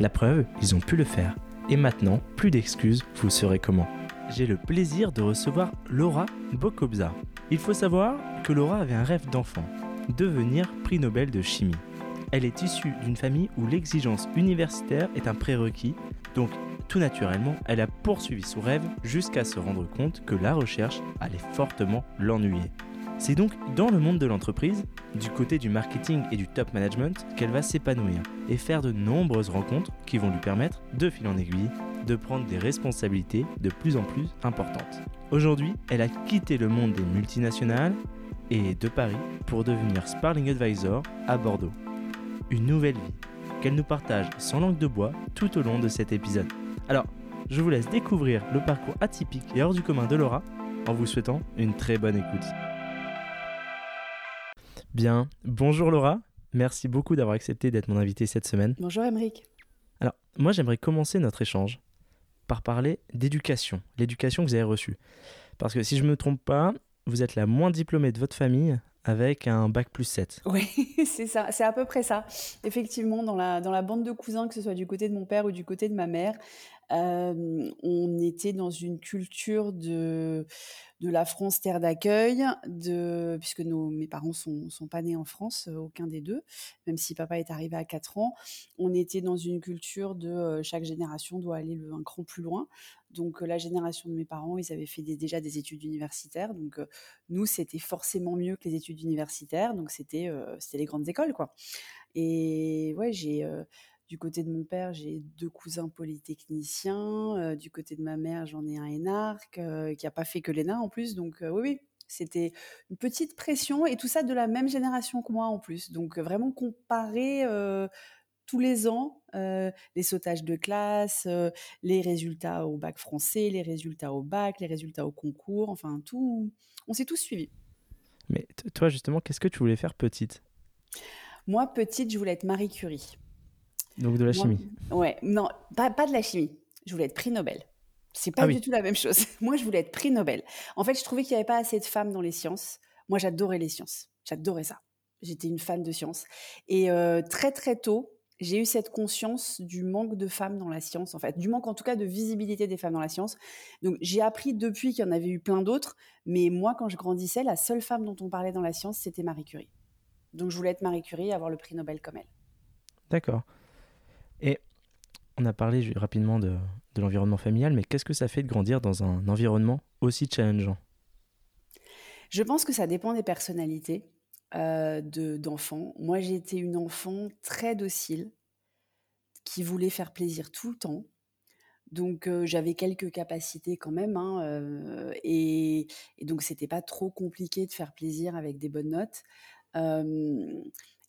La preuve, ils ont pu le faire. Et maintenant, plus d'excuses, vous saurez comment. J'ai le plaisir de recevoir Laura Bokobza. Il faut savoir que Laura avait un rêve d'enfant, devenir prix Nobel de chimie. Elle est issue d'une famille où l'exigence universitaire est un prérequis, donc tout naturellement, elle a poursuivi son rêve jusqu'à se rendre compte que la recherche allait fortement l'ennuyer. C'est donc dans le monde de l'entreprise, du côté du marketing et du top management, qu'elle va s'épanouir et faire de nombreuses rencontres qui vont lui permettre, de fil en aiguille, de prendre des responsabilités de plus en plus importantes. Aujourd'hui, elle a quitté le monde des multinationales et de Paris pour devenir Sparling Advisor à Bordeaux. Une nouvelle vie qu'elle nous partage sans langue de bois tout au long de cet épisode. Alors, je vous laisse découvrir le parcours atypique et hors du commun de Laura en vous souhaitant une très bonne écoute. Bien, bonjour Laura, merci beaucoup d'avoir accepté d'être mon invité cette semaine. Bonjour Emeric. Alors, moi j'aimerais commencer notre échange par parler d'éducation, l'éducation que vous avez reçue. Parce que si je ne me trompe pas, vous êtes la moins diplômée de votre famille avec un bac plus 7. Oui, c'est ça, c'est à peu près ça. Effectivement, dans la, dans la bande de cousins, que ce soit du côté de mon père ou du côté de ma mère, on était dans une culture de, de la France terre d'accueil, puisque nos, mes parents sont, sont pas nés en France, euh, aucun des deux, même si papa est arrivé à 4 ans. On était dans une culture de chaque génération doit aller le, un cran plus loin. Donc la génération de mes parents, ils avaient fait déjà des études universitaires. Donc nous, c'était forcément mieux que les études universitaires. Donc c'était c'était les grandes écoles, quoi. Et ouais, j'ai du côté de mon père, j'ai deux cousins polytechniciens. Euh, du côté de ma mère, j'en ai un énarque euh, qui n'a pas fait que l'ENA en plus. Donc euh, oui, oui, c'était une petite pression et tout ça de la même génération que moi en plus. Donc vraiment comparer tous les ans les sautages de classe, les résultats au bac français, les résultats au bac, les résultats au concours, enfin tout, on s'est tous suivis. Mais toi justement, qu'est-ce que tu voulais faire petite? Moi petite, je voulais être Marie Curie. Donc de la chimie. Ouais, non, pas, pas, de la chimie. Je voulais être prix Nobel. C'est pas ah du tout la même chose. Moi, je voulais être prix Nobel. En fait, je trouvais qu'il n'y avait pas assez de femmes dans les sciences. Moi, j'adorais les sciences. J'adorais ça. J'étais une fan de sciences. Et euh, très très tôt, j'ai eu cette conscience du manque de femmes dans la science, en fait, du manque en tout cas de visibilité des femmes dans la science. Donc j'ai appris depuis qu'il y en avait eu plein d'autres, mais moi quand je grandissais, la seule femme dont on parlait dans la science, c'était Marie Curie. Donc je voulais être Marie Curie et avoir le prix Nobel comme elle. D'accord. Et on a parlé rapidement de, l'environnement familial, mais qu'est-ce que ça fait de grandir dans un environnement aussi challengeant? Je pense que ça dépend des personnalités euh, d'enfants. Moi, j'ai été une enfant très docile, qui voulait faire plaisir tout le temps. Donc euh, j'avais quelques capacités quand même, hein, euh, et, et, donc c'était pas trop compliqué de faire plaisir avec des bonnes notes.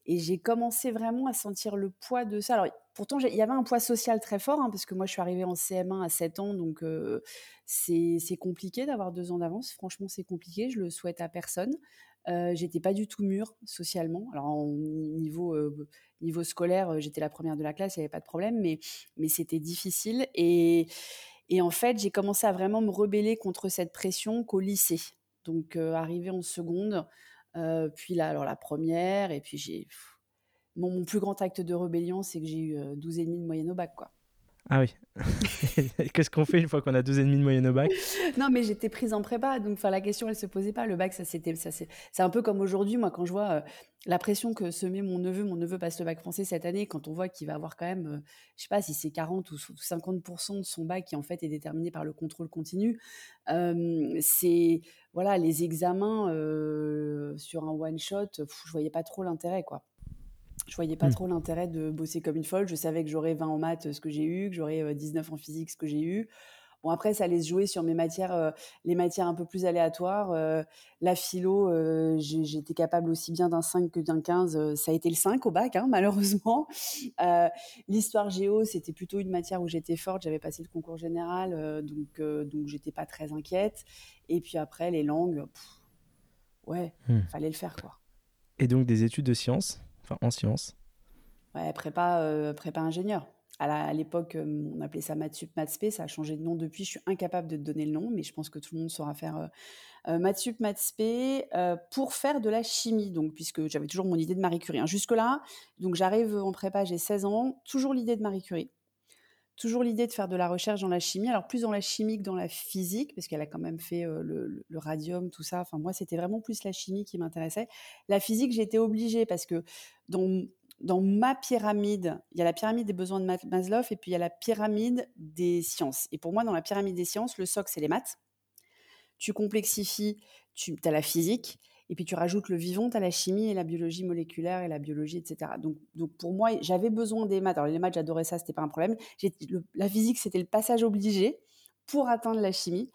Et j'ai commencé vraiment à sentir le poids de ça. Alors Pourtant, il y avait un poids social très fort, hein, parce que moi, je suis arrivée en CM1 à 7 ans, donc c'est compliqué d'avoir deux ans d'avance. Franchement, c'est compliqué, je le souhaite à personne. Euh, j'étais pas du tout mûre socialement. Alors, au niveau, niveau scolaire, j'étais la première de la classe, il n'y avait pas de problème, mais, mais c'était difficile. Et, et en fait, j'ai commencé à vraiment me rebeller contre cette pression qu'au lycée. Donc, arrivée en seconde, puis là, alors la première, et puis j'ai mon, plus grand acte de rébellion, c'est que j'ai eu 12,5 euh, de moyenne au bac, quoi. Ah oui. Qu'est-ce qu'on fait une fois qu'on a 12,5 de moyenne au bac? Non, mais j'étais prise en prépa, donc la question, elle se posait pas. Le bac, ça c'était, ça c'est, un peu comme aujourd'hui, moi, quand je vois euh, la pression que se met mon neveu, mon neveu passe le bac français cette année, quand on voit qu'il va avoir quand même, euh, je sais pas si c'est 40 ou 50% de son bac qui en fait est déterminé par le contrôle continu. c'est voilà, les examens sur un one shot, je voyais pas trop l'intérêt, quoi. Je voyais pas mmh. trop l'intérêt de bosser comme une folle. Je savais que j'aurais 20 en maths, ce que j'ai eu, que j'aurais 19 en physique, ce que j'ai eu. Bon, après, ça allait se jouer sur mes matières, les matières un peu plus aléatoires. la philo, j'étais capable aussi bien d'un 5 que d'un 15. ça a été le 5 au bac, hein, malheureusement. L'histoire géo, c'était plutôt une matière où j'étais forte. J'avais passé le concours général, donc, donc j'étais pas très inquiète. Et puis après, les langues, ouais, il hmm. fallait le faire, quoi. Et donc des études de sciences, en sciences Ouais, prépa, prépa ingénieur. À l'époque, on appelait ça Matsup Matspé, ça a changé de nom depuis. Je suis incapable de te donner le nom, mais je pense que tout le monde saura faire euh, euh, Matsup pour faire de la chimie. Donc, puisque j'avais toujours mon idée de Marie Curie. Hein. Jusque-là, donc j'arrive en prépa, j'ai 16 ans, toujours l'idée de Marie Curie. Toujours l'idée de faire de la recherche dans la chimie, alors plus dans la chimie que dans la physique, parce qu'elle a quand même fait le, le, radium, tout ça. Enfin, moi, c'était vraiment plus la chimie qui m'intéressait. La physique, j'étais obligée parce que dans dans ma pyramide, il y a la pyramide des besoins de Maslow et puis il y a la pyramide des sciences. Et pour moi, dans la pyramide des sciences, le socle, c'est les maths. Tu complexifies, tu as la physique, et puis tu rajoutes le vivant, tu as la chimie et la biologie moléculaire et la biologie, etc. Donc, donc pour moi, j'avais besoin des maths. Alors les maths, j'adorais ça, c'était pas un problème. la physique, c'était le passage obligé pour atteindre la chimie,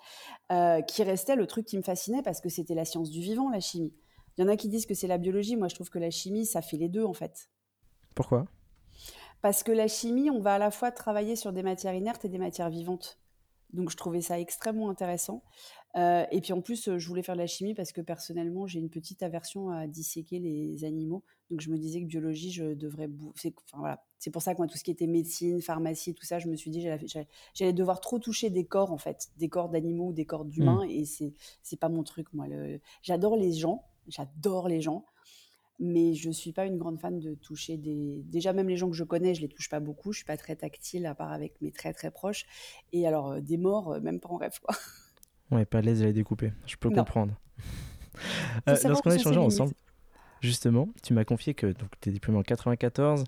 euh, qui restait le truc qui me fascinait parce que c'était la science du vivant, la chimie. Il y en a qui disent que c'est la biologie. Moi, je trouve que la chimie, ça fait les deux, en fait. Pourquoi? Parce que la chimie, on va à la fois travailler sur des matières inertes et des matières vivantes. Donc je trouvais ça extrêmement intéressant. Euh, et puis en plus, je voulais faire de la chimie parce que personnellement, j'ai une petite aversion à disséquer les animaux. Donc je me disais que biologie, je devrais. C'est enfin, voilà. pour ça que moi, tout ce qui était médecine, pharmacie, tout ça, je me suis dit j'allais devoir trop toucher des corps en fait, des corps d'animaux ou des corps d'humains. Mmh. Et c'est c'est pas mon truc moi. J'adore les gens, j'adore les gens mais je ne suis pas une grande fan de toucher des. Déjà, même les gens que je connais, je les touche pas beaucoup. Je suis pas très tactile, à part avec mes très très proches. Et alors, euh, des morts, euh, même pas en rêve, quoi. Ouais, pas à l'aise à les découper. Je peux comprendre. euh, Lorsqu'on a échangé ensemble, justement, tu m'as confié que tu es diplômé en 94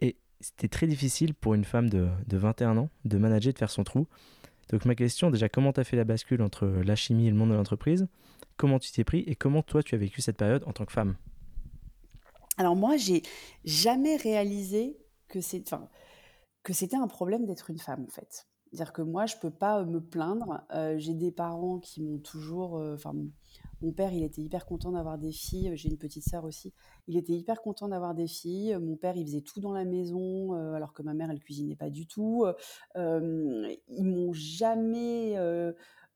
et c'était très difficile pour une femme de, de 21 ans de manager, de faire son trou. Donc, ma question, déjà, comment tu as fait la bascule entre la chimie et le monde de l'entreprise? Comment tu t'es pris et comment toi tu as vécu cette période en tant que femme? Alors moi, j'ai jamais réalisé que c'était un problème d'être une femme en fait. C'est-à-dire que moi, je peux pas me plaindre. Euh, j'ai des parents qui m'ont toujours, euh, enfin, mon père, il était hyper content d'avoir des filles. J'ai une petite sœur aussi. Il était hyper content d'avoir des filles. Mon père, il faisait tout dans la maison, euh, alors que ma mère, elle cuisinait pas du tout. ils m'ont jamais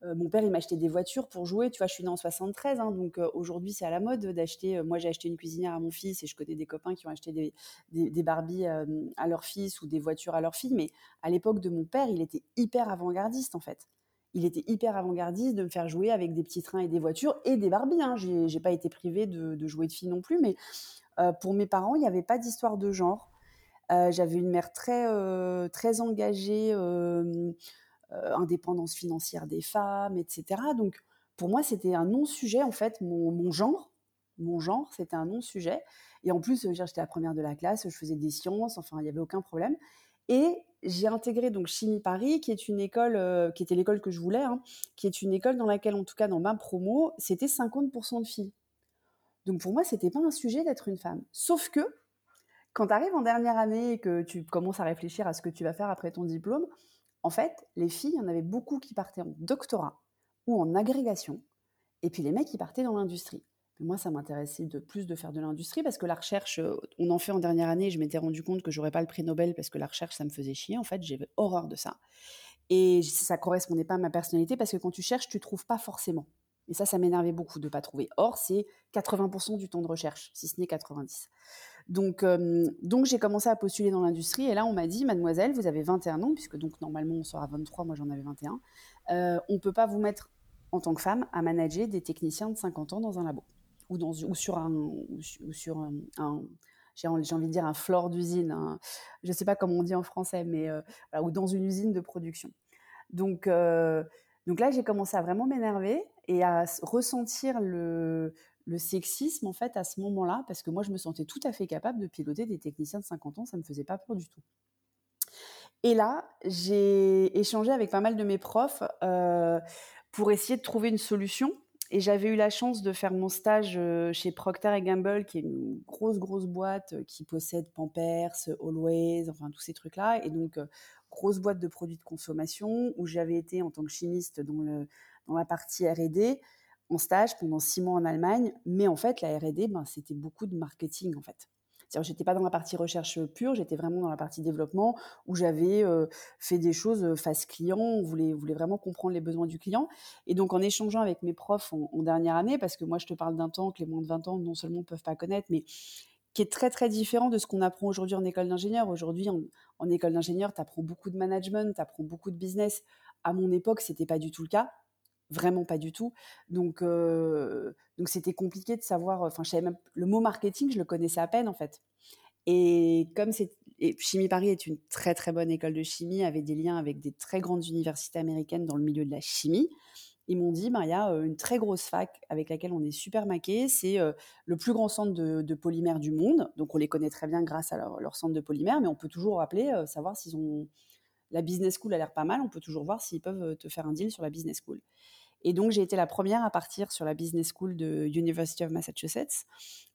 euh, mon père, il m'achetait des voitures pour jouer. Tu vois, je suis née en 73, hein, donc euh, aujourd'hui, c'est à la mode d'acheter. Euh, moi, j'ai acheté une cuisinière à mon fils et je connais des copains qui ont acheté des, des, Barbies à leur fils ou des voitures à leur fille. Mais à l'époque de mon père, il était hyper avant-gardiste, en fait. Il était hyper avant-gardiste de me faire jouer avec des petits trains et des voitures et des Barbies. Hein. J'ai pas été privée de, jouer de filles non plus, mais pour mes parents, il n'y avait pas d'histoire de genre. J'avais une mère très, très engagée indépendance financière des femmes, etc. Donc, pour moi, c'était un non-sujet, en fait, mon, genre. Mon genre, c'était un non-sujet. Et en plus, j'étais la première de la classe, je faisais des sciences, enfin, il n'y avait aucun problème. Et j'ai intégré donc Chimie Paris, qui est une école, euh, qui était l'école que je voulais, hein, qui est une école dans laquelle, en tout cas dans ma promo, c'était 50% de filles. Donc pour moi, c'était pas un sujet d'être une femme. Sauf que quand tu arrives en dernière année et que tu commences à réfléchir à ce que tu vas faire après ton diplôme, en fait, les filles, il y en avait beaucoup qui partaient en doctorat ou en agrégation, et puis les mecs qui partaient dans l'industrie. moi, ça m'intéressait de plus de faire de l'industrie parce que la recherche, euh, on en fait en dernière année. Je m'étais rendu compte que j'aurais pas le prix Nobel parce que la recherche, ça me faisait chier. En fait, j'avais horreur de ça. Et ça correspondait pas à ma personnalité parce que quand tu cherches, tu trouves pas forcément. Et ça, ça m'énervait beaucoup de pas trouver. Or, c'est 80% du temps de recherche, si ce n'est 90. Donc, donc j'ai commencé à postuler dans l'industrie et là, on m'a dit, mademoiselle, vous avez 21 ans, puisque donc normalement on sera 23, moi j'en avais 21. Euh, on ne peut pas vous mettre en tant que femme à manager des techniciens de 50 ans dans un labo ou, dans, ou sur un, ou sur un, j'ai envie de dire un floor d'usine, je ne sais pas comment on dit en français, mais euh, ou dans une usine de production. Donc, euh, donc là, j'ai commencé à vraiment m'énerver et à ressentir le, le sexisme en fait à ce moment-là, parce que moi je me sentais tout à fait capable de piloter des techniciens de 50 ans, ça me faisait pas peur du tout. Et là, j'ai échangé avec pas mal de mes profs euh, pour essayer de trouver une solution. et j'avais eu la chance de faire mon stage chez Procter Gamble, qui est une grosse, grosse boîte qui possède Pampers, Always, enfin tous ces trucs-là. Et donc, grosse boîte de produits de consommation où j'avais été en tant que chimiste dans, le, dans la partie R&D en stage pendant six mois en Allemagne. Mais en fait, la R&D, ben, c'était beaucoup de marketing en fait. C'est-à-dire, j'étais pas dans la partie recherche pure, j'étais vraiment dans la partie développement où j'avais fait des choses face client. On voulait, vraiment comprendre les besoins du client. Et donc, en échangeant avec mes profs en, en dernière année, parce que moi, je te parle d'un temps que les moins de 20 ans non seulement ne peuvent pas connaître, mais qui est très très différent de ce qu'on apprend aujourd'hui en école d'ingénieur. Aujourd'hui, en, école d'ingénieur, tu apprends beaucoup de management, tu apprends beaucoup de business. À mon époque, c'était pas du tout le cas, vraiment pas du tout. Donc donc c'était compliqué de savoir. Enfin, le mot marketing, je le connaissais à peine en fait. Et comme c'est Chimie Paris est une très très bonne école de chimie, avec des liens avec des très grandes universités américaines dans le milieu de la chimie ils m'ont dit, bah, il y a une très grosse fac avec laquelle on est super maqué. C'est le plus grand centre de, polymères du monde. Donc, on les connaît très bien grâce à leur, centre de polymères, mais on peut toujours appeler, savoir s'ils ont. La business school a l'air pas mal. On peut toujours voir s'ils peuvent te faire un deal sur la business school. Et donc, j'ai été la première à partir sur la business school de University of Massachusetts.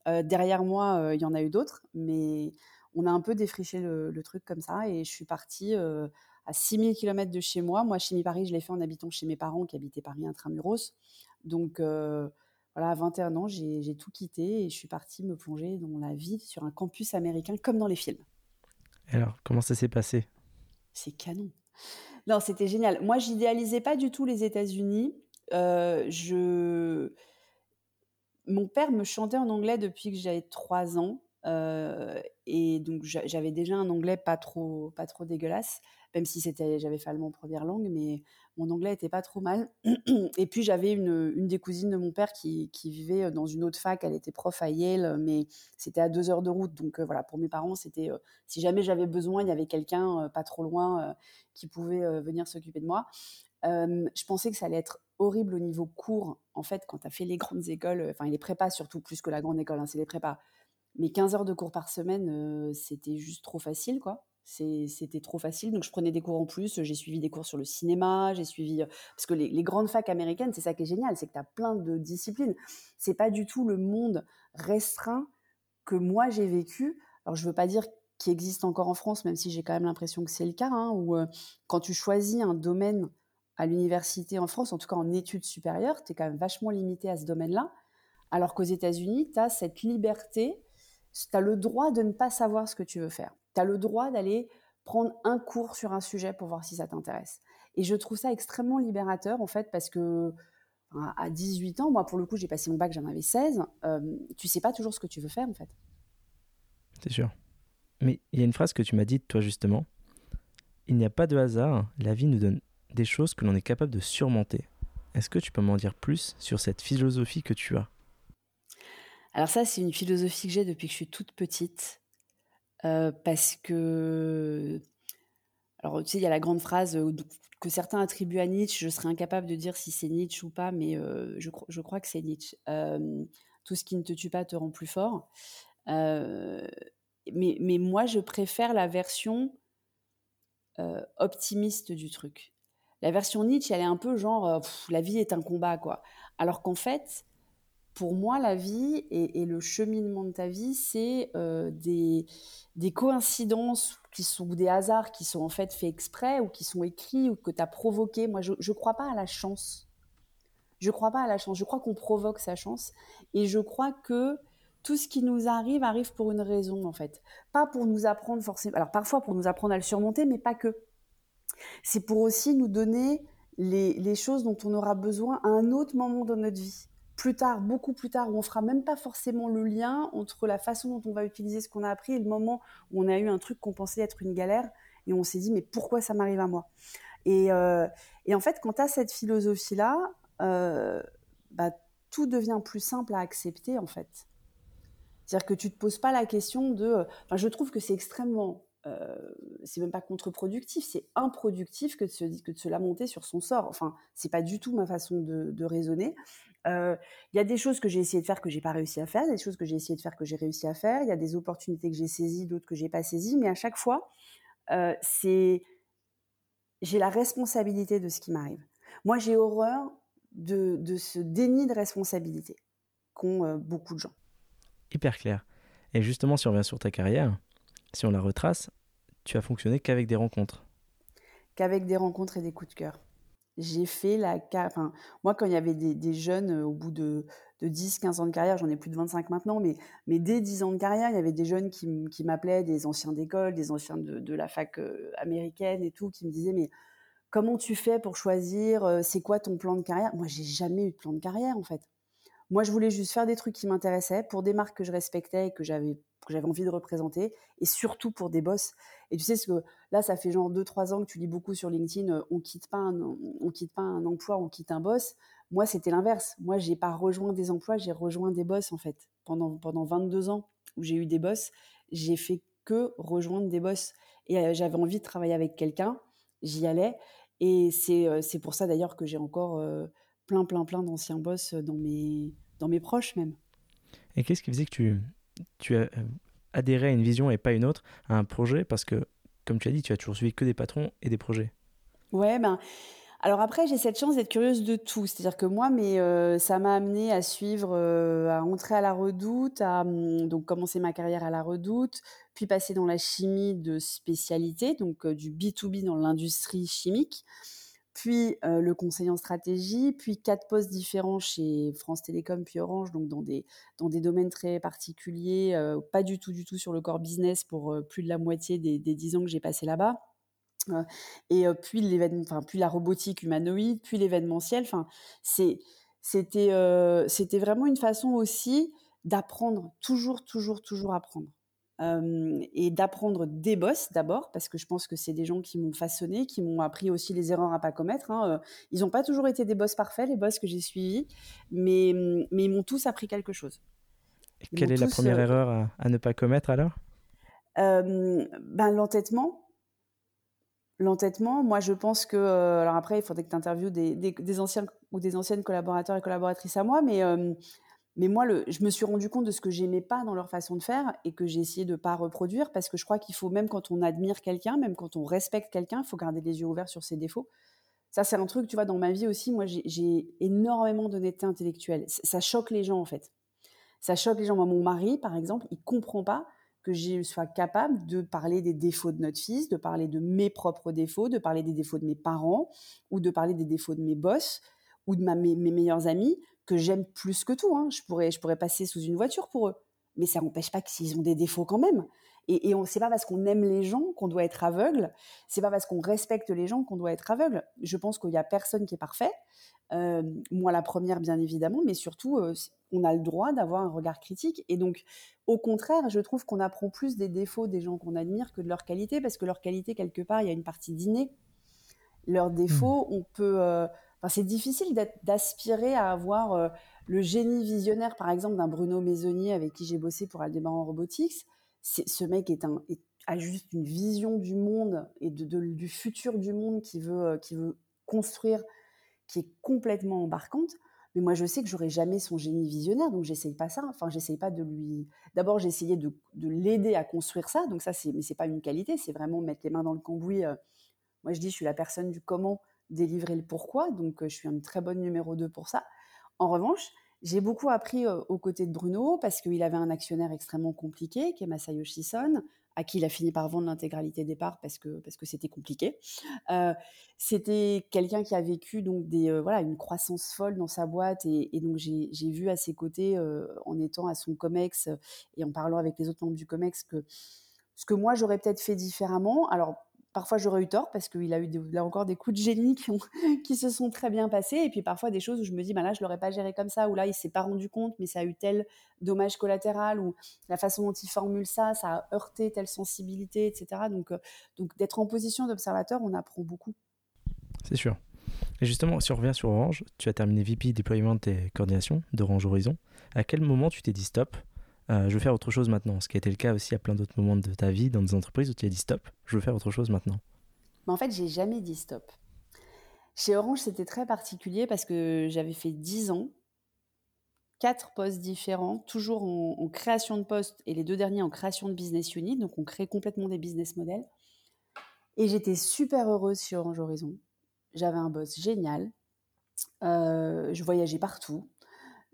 derrière moi, il y en a eu d'autres, mais on a un peu défriché le, le, truc comme ça. Et je suis partie à 6000 km de chez moi. Moi, Chimie Paris, je l'ai fait en habitant chez mes parents qui habitaient Paris intramuros. Donc, euh, voilà, à 21 ans, j'ai tout quitté et je suis partie me plonger dans la vie sur un campus américain comme dans les films. Alors, comment ça s'est passé? C'est canon. Non, c'était génial. Moi, j'idéalisais pas du tout les États-Unis. Je... Mon père me chantait en anglais depuis que j'avais 3 ans. Et donc j'avais déjà un anglais pas trop, pas trop dégueulasse même si j'avais fait allemand première langue, mais mon anglais était pas trop mal. Et puis j'avais une, une, des cousines de mon père qui, qui, vivait dans une autre fac, elle était prof à Yale, mais c'était à deux heures de route. Donc voilà, pour mes parents, c'était si jamais j'avais besoin, il y avait quelqu'un pas trop loin qui pouvait venir s'occuper de moi. je pensais que ça allait être horrible au niveau cours. En fait, quand tu as fait les grandes écoles, enfin les prépas surtout, plus que la grande école, hein, c'est les prépas. Mais 15 heures de cours par semaine, c'était juste trop facile, quoi c'était trop facile. Donc, je prenais des cours en plus. J'ai suivi des cours sur le cinéma. J'ai suivi. Parce que les, grandes facs américaines, c'est ça qui est génial, c'est que tu as plein de disciplines. C'est pas du tout le monde restreint que moi j'ai vécu. Alors, je veux pas dire qu'il existe encore en France, même si j'ai quand même l'impression que c'est le cas, hein, où quand tu choisis un domaine à l'université en France, en tout cas en études supérieures, tu es quand même vachement limité à ce domaine-là. Alors qu'aux États-Unis, tu as cette liberté, tu as le droit de ne pas savoir ce que tu veux faire tu as le droit d'aller prendre un cours sur un sujet pour voir si ça t'intéresse. Et je trouve ça extrêmement libérateur, en fait, parce que à 18 ans, moi, pour le coup, j'ai passé mon bac, j'en avais 16, euh, tu sais pas toujours ce que tu veux faire, en fait. C'est sûr. Mais il y a une phrase que tu m'as dite, toi, justement. Il n'y a pas de hasard, la vie nous donne des choses que l'on est capable de surmonter. Est-ce que tu peux m'en dire plus sur cette philosophie que tu as? Alors ça, c'est une philosophie que j'ai depuis que je suis toute petite. Euh, parce que, alors tu sais, il y a la grande phrase que certains attribuent à Nietzsche, je serais incapable de dire si c'est Nietzsche ou pas, mais je, je, crois que c'est Nietzsche. tout ce qui ne te tue pas te rend plus fort. mais, moi, je préfère la version optimiste du truc. La version Nietzsche, elle est un peu genre, la vie est un combat, quoi. Alors qu'en fait, pour moi, la vie et, le cheminement de ta vie, c'est euh, des, des, coïncidences qui sont ou des hasards qui sont en fait faits exprès ou qui sont écrits ou que tu as provoqué. Moi, je ne crois pas à la chance. Je ne crois pas à la chance. Je crois qu'on provoque sa chance et je crois que tout ce qui nous arrive arrive pour une raison en fait. Pas pour nous apprendre forcément. Alors parfois pour nous apprendre à le surmonter, mais pas que. C'est pour aussi nous donner les, choses dont on aura besoin à un autre moment dans notre vie plus tard, beaucoup plus tard, où on fera même pas forcément le lien entre la façon dont on va utiliser ce qu'on a appris et le moment où on a eu un truc qu'on pensait être une galère et on s'est dit mais pourquoi ça m'arrive à moi? Et, euh, et, en fait, quand tu as cette philosophie-là, euh, bah, tout devient plus simple à accepter en fait. C'est-à-dire que tu te poses pas la question de. Enfin, je trouve que c'est extrêmement euh, c'est même pas contre-productif, c'est improductif que de, se, que de se lamenter sur son sort. Enfin, c'est pas du tout ma façon de, raisonner. Euh, il y a des choses que j'ai essayé de faire que j'ai pas réussi à faire, des choses que j'ai essayé de faire que j'ai réussi à faire. Il y a des opportunités que j'ai saisies, d'autres que j'ai pas saisies, mais à chaque fois, euh, j'ai la responsabilité de ce qui m'arrive. Moi, j'ai horreur de, de ce déni de responsabilité qu'ont beaucoup de gens. Hyper clair. Et justement, si on revient sur ta carrière, si on la retrace, tu as fonctionné qu'avec des rencontres. Qu'avec des rencontres et des coups de cœur. J'ai fait la... Enfin, moi, quand il y avait des, jeunes euh, au bout de, de 10, 15 ans de carrière, j'en ai plus de 25 maintenant, mais, dès 10 ans de carrière, il y avait des jeunes qui, qui m'appelaient, des anciens d'école, des anciens de, de la fac euh, américaine et tout, qui me disaient, mais comment tu fais pour choisir, euh, c'est quoi ton plan de carrière? Moi, j'ai jamais eu de plan de carrière, en fait. Moi, je voulais juste faire des trucs qui m'intéressaient pour des marques que je respectais et que j'avais que j'avais envie de représenter, et surtout pour des boss. Et tu sais ce que là, ça fait genre 2-3 ans que tu lis beaucoup sur LinkedIn, euh, on quitte pas on quitte pas un emploi, on quitte un boss. Moi, c'était l'inverse. Moi, j'ai pas rejoint des emplois, j'ai rejoint des boss en fait. Pendant pendant 22 ans où j'ai eu des boss, j'ai fait que rejoindre des boss. Et euh, j'avais envie de travailler avec quelqu'un, j'y allais. Et c'est euh, pour ça d'ailleurs que j'ai encore plein plein plein d'anciens boss dans mes dans mes proches même. Et qu'est-ce qui faisait que tu tu as euh, adhéré à une vision et pas une autre, à un projet Parce que, comme tu as dit, tu as toujours suivi que des patrons et des projets. Ouais, ben. Alors après, j'ai cette chance d'être curieuse de tout. C'est-à-dire que moi, mais euh, ça m'a amené à suivre, euh, à entrer à la Redoute, à hum, donc commencer ma carrière à la Redoute, puis passer dans la chimie de spécialité, donc du B2B dans l'industrie chimique puis le conseiller en stratégie, puis quatre postes différents chez France Télécom puis Orange, donc dans des, dans des domaines très particuliers, pas du tout, du tout sur le core business pour plus de la moitié des, 10 ans que j'ai passé là-bas. et puis l'événement, enfin puis la robotique humanoïde, puis l'événementiel. Enfin, c'est, c'était, c'était vraiment une façon aussi d'apprendre, toujours, toujours, toujours apprendre et d'apprendre des boss d'abord, parce que je pense que c'est des gens qui m'ont façonné, qui m'ont appris aussi les erreurs à pas commettre. Hein, ils n'ont pas toujours été des boss parfaits, les boss que j'ai suivis, mais, mais ils m'ont tous appris quelque chose. quelle est la première erreur à, ne pas commettre alors? Ben, L'entêtement. L'entêtement, moi je pense que. alors après, il faudrait que tu interviewes des, des, anciens ou des anciennes collaborateurs et collaboratrices à moi, mais mais moi, je me suis rendu compte de ce que j'aimais pas dans leur façon de faire et que j'ai essayé de pas reproduire parce que je crois qu'il faut, même quand on admire quelqu'un, même quand on respecte quelqu'un, il faut garder les yeux ouverts sur ses défauts. Ça, c'est un truc, tu vois, dans ma vie aussi, moi, j'ai énormément d'honnêteté intellectuelle. Ça choque les gens, en fait. Ça choque les gens. Moi, mon mari, par exemple, il comprend pas que je sois capable de parler des défauts de notre fils, de parler de mes propres défauts, de parler des défauts de mes parents, ou de parler des défauts de mes boss, ou de mes, mes meilleurs amis, que j'aime plus que tout. Hein. Je, pourrais, je pourrais passer sous une voiture pour eux. Mais ça n'empêche pas qu'ils ont des défauts quand même. Et, et on c'est pas parce qu'on aime les gens qu'on doit être aveugle. C'est pas parce qu'on respecte les gens qu'on doit être aveugle. Je pense qu'il y a personne qui est parfait. Euh, moi, la première, bien évidemment, mais surtout, euh, on a le droit d'avoir un regard critique. Et donc, au contraire, je trouve qu'on apprend plus des défauts des gens qu'on admire que de leurs qualités, parce que leur qualité, quelque part, il y a une partie d'inné. Leurs défauts, mmh. on peut, euh, c'est difficile d'aspirer à avoir euh, le génie visionnaire, par exemple, d'un Bruno Maisonnier avec qui j'ai bossé pour Aldebaran Robotics. Ce mec a juste une vision du monde et du futur du monde qui veut, euh, veut construire, qui est complètement embarquante. Mais moi, je sais que j'aurai jamais son génie visionnaire, donc j'essaye pas ça. Enfin, j'essaye pas de lui. D'abord, j'ai essayé de, de l'aider à construire ça. Donc ça, c'est, mais c'est pas une qualité, c'est vraiment mettre les mains dans le cambouis. Euh. Moi, je dis, je suis la personne du comment délivrer le pourquoi, donc je suis un très bonne numéro 2 pour ça. En revanche, j'ai beaucoup appris aux côtés de Bruno parce qu'il avait un actionnaire extrêmement compliqué, qui est Masayoshi Son, à qui il a fini par vendre l'intégralité des parts parce que parce que c'était compliqué. c'était quelqu'un qui a vécu donc des voilà une croissance folle dans sa boîte et, donc j'ai vu à ses côtés en étant à son comex et en parlant avec les autres membres du comex que ce que moi j'aurais peut-être fait différemment. Alors Parfois, j'aurais eu tort parce qu'il a eu là encore des coups de génie qui, se sont très bien passés. Et puis parfois, des choses où je me dis, bah là, je l'aurais pas géré comme ça, ou là, il s'est pas rendu compte, mais ça a eu tel dommage collatéral, ou la façon dont il formule ça, ça a heurté telle sensibilité, etc. Donc, euh, donc d'être en position d'observateur, on apprend beaucoup. C'est sûr. Et justement, si on revient sur Orange, tu as terminé VP déploiement et coordination d'Orange Horizon. À quel moment tu t'es dit stop? Euh, je veux faire autre chose maintenant. Ce qui a été le cas aussi à plein d'autres moments de ta vie, dans des entreprises où tu as dit stop, je veux faire autre chose maintenant. Mais en fait, j'ai jamais dit stop. Chez Orange, c'était très particulier parce que j'avais fait 10 ans, quatre postes différents, toujours en, création de postes et les deux derniers en création de business unit. Donc, on crée complètement des business models. Et j'étais super heureuse chez Orange Horizon. J'avais un boss génial. je voyageais partout.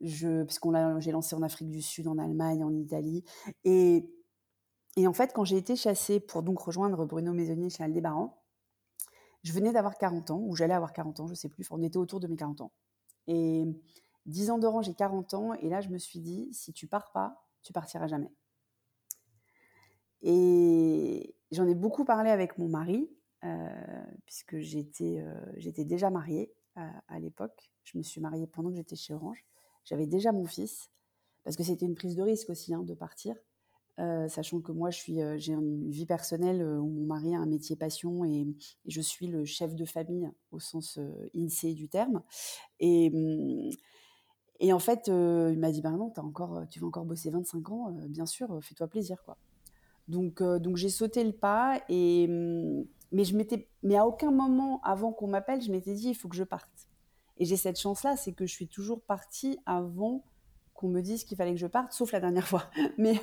Je, puisqu'on j'ai lancé en Afrique du Sud, en Allemagne, en Italie. Et, et en fait, quand j'ai été chassée pour donc rejoindre Bruno Maisonnier chez Aldébaran, je venais d'avoir 40 ans, ou j'allais avoir 40 ans, je sais plus. on était autour de mes 40 ans. Et 10 ans d'orange, j'ai 40 ans. Et là, je me suis dit, si tu pars pas, tu partiras jamais. Et j'en ai beaucoup parlé avec mon mari, euh, puisque euh, j'étais déjà mariée à, l'époque. Je me suis mariée pendant que j'étais chez Orange. J'avais déjà mon fils, parce que c'était une prise de risque aussi hein, de partir. Euh, sachant que moi, je suis, j'ai une vie personnelle où mon mari a un métier passion et, je suis le chef de famille au sens INSEE du terme. Et, hum, et en fait, il m'a dit, bah non, as encore, tu vas encore bosser 25 ans, bien sûr, fais-toi plaisir. quoi. Donc, donc j'ai sauté le pas et, hum, mais je mais à aucun moment avant qu'on m'appelle, je m'étais dit il faut que je parte. Et j'ai cette chance-là, c'est que je suis toujours partie avant qu'on me dise qu'il fallait que je parte, sauf la dernière fois. Mais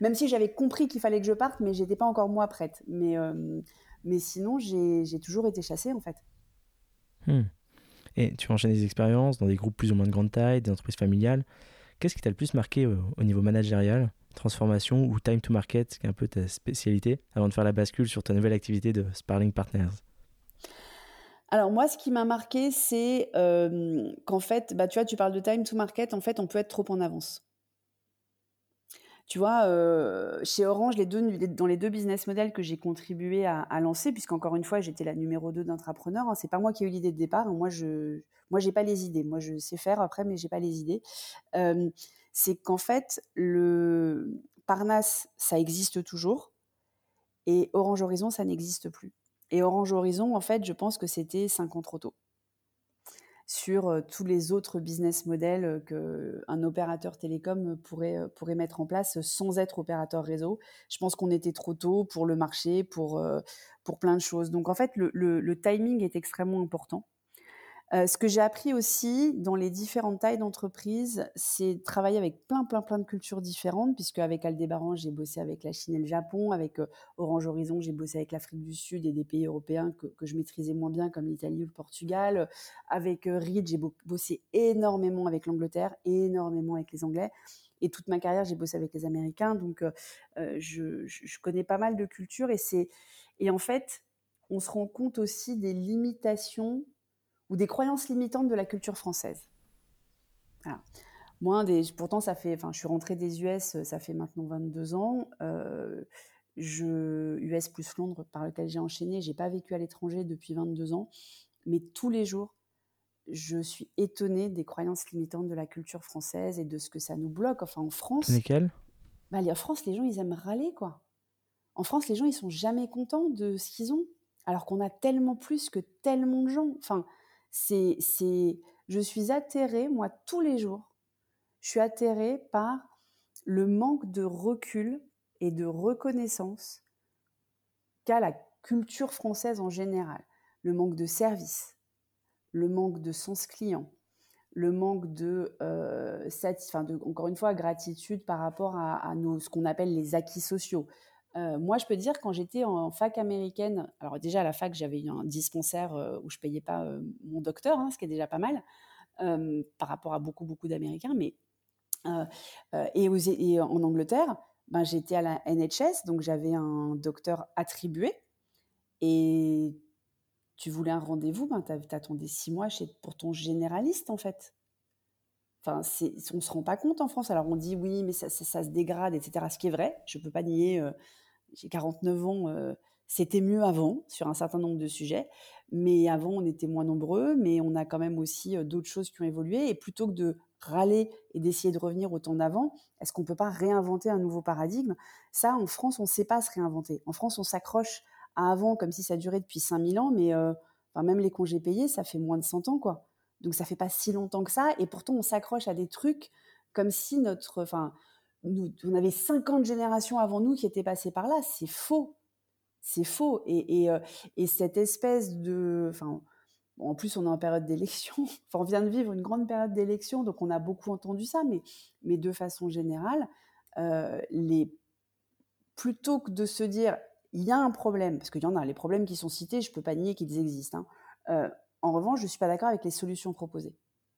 même si j'avais compris qu'il fallait que je parte, mais j'étais pas encore moi prête. Mais, euh, mais sinon, j'ai toujours été chassée en fait. Hmm. Et tu enchaînes des expériences dans des groupes plus ou moins de grande taille, des entreprises familiales. Qu'est-ce qui t'a le plus marqué euh, au niveau managérial transformation ou time to market, qui est un peu ta spécialité, avant de faire la bascule sur ta nouvelle activité de Sparling Partners? Alors moi, ce qui m'a marqué, c'est euh, qu'en fait, bah, tu vois, tu parles de time to market, en fait, on peut être trop en avance. Tu vois, euh, chez Orange, dans les deux business models que j'ai contribué à, lancer, puisqu'encore une fois, j'étais la numéro 2 d'entrepreneur, hein, c'est pas moi qui ai eu l'idée de départ. Moi, je moi, j'ai pas les idées. Moi, je sais faire après, mais j'ai pas les idées. Euh, c'est qu'en fait, le Parnasse, ça existe toujours, et Orange Horizon, ça n'existe plus. Et Orange Horizon, en fait, je pense que c'était 5 ans trop tôt sur euh, tous les autres business models qu'un opérateur télécom pourrait, euh, pourrait mettre en place sans être opérateur réseau. Je pense qu'on était trop tôt pour le marché, pour, euh, pour plein de choses. Donc en fait, le timing est extrêmement important. Euh, ce que j'ai appris aussi dans les différentes tailles d'entreprise, c'est travailler avec plein, plein, plein de cultures différentes, puisque avec Aldébaran, j'ai bossé avec la Chine et le Japon, avec euh, Orange Horizon, j'ai bossé avec l'Afrique du Sud et des pays européens que, je maîtrisais moins bien, comme l'Italie ou le Portugal. Avec euh, Reed, j'ai bossé énormément avec l'Angleterre, énormément avec les Anglais. Et toute ma carrière, j'ai bossé avec les Américains, donc je, je, connais pas mal de cultures. Et, et en fait, on se rend compte aussi des limitations ou des croyances limitantes de la culture française. Moi, des, pourtant, ça fait, enfin, je suis rentrée des US, ça fait maintenant 22 ans. Euh, je, US plus Londres, par lequel j'ai enchaîné. J'ai pas vécu à l'étranger depuis 22 ans, mais tous les jours, je suis étonnée des croyances limitantes de la culture française et de ce que ça nous bloque. Enfin, en France. Lesquelles? bah, En France, les gens, ils aiment râler, quoi. En France, les gens, ils sont jamais contents de ce qu'ils ont, alors qu'on a tellement plus que tellement de gens. Enfin, c'est, je suis atterrée, moi, tous les jours, je suis atterrée par le manque de recul et de reconnaissance qu'a la culture française en général. Le manque de service, le manque de sens client, le manque de, euh, encore une fois, gratitude par rapport à, ce qu'on appelle les acquis sociaux. Euh, moi, je peux dire, quand j'étais en fac américaine, alors déjà à la fac, j'avais eu un dispensaire euh, où je payais pas euh, mon docteur, hein, ce qui est déjà pas mal par rapport à beaucoup, beaucoup d'Américains. Mais et, en Angleterre, ben, j'étais à la NHS, donc j'avais un docteur attribué. Et tu voulais un rendez-vous, ben, tu attendais six mois chez, pour ton généraliste, en fait. Enfin, on ne se rend pas compte en France. Alors on dit oui, mais ça, se dégrade, etc. Ce qui est vrai, je ne peux pas nier j'ai 49 ans, euh, c'était mieux avant sur un certain nombre de sujets, mais avant on était moins nombreux, mais on a quand même aussi euh, d'autres choses qui ont évolué. Et plutôt que de râler et d'essayer de revenir au temps d'avant, est-ce qu'on ne peut pas réinventer un nouveau paradigme? Ça, en France, on ne sait pas se réinventer. En France, on s'accroche à avant comme si ça durait depuis 5000 ans, mais euh, enfin, même les congés payés, ça fait moins de 100 ans, quoi. Donc ça fait pas si longtemps que ça, et pourtant on s'accroche à des trucs comme si notre, enfin, on avait 50 générations avant nous qui étaient passées par là. C'est faux. C'est faux. Et, euh, cette espèce de. En plus, on est en période d'élection. On vient de vivre une grande période d'élection, donc on a beaucoup entendu ça. Mais, de façon générale, euh, plutôt que de se dire il y a un problème, parce qu'il y en a, les problèmes qui sont cités, je ne peux pas nier qu'ils existent. Hein, euh, En revanche, je ne suis pas d'accord avec les solutions proposées.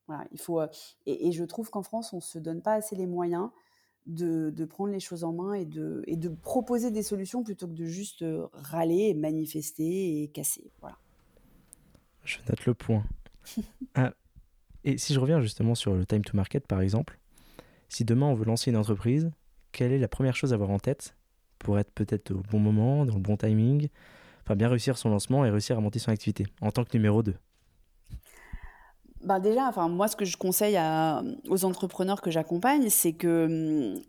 Voilà, il faut, et, je trouve qu'en France, on ne se donne pas assez les moyens de, prendre les choses en main et de, et de proposer des solutions plutôt que de juste râler, manifester et casser. Voilà. Je note le point. Ah, et si je reviens justement sur le time to market, par exemple, si demain on veut lancer une entreprise, quelle est la première chose à avoir en tête pour être peut-être au bon moment, dans le bon timing, enfin bien réussir son lancement et réussir à monter son activité en tant que numéro 2 bah déjà, enfin moi, ce que je conseille aux entrepreneurs que j'accompagne, c'est que hum,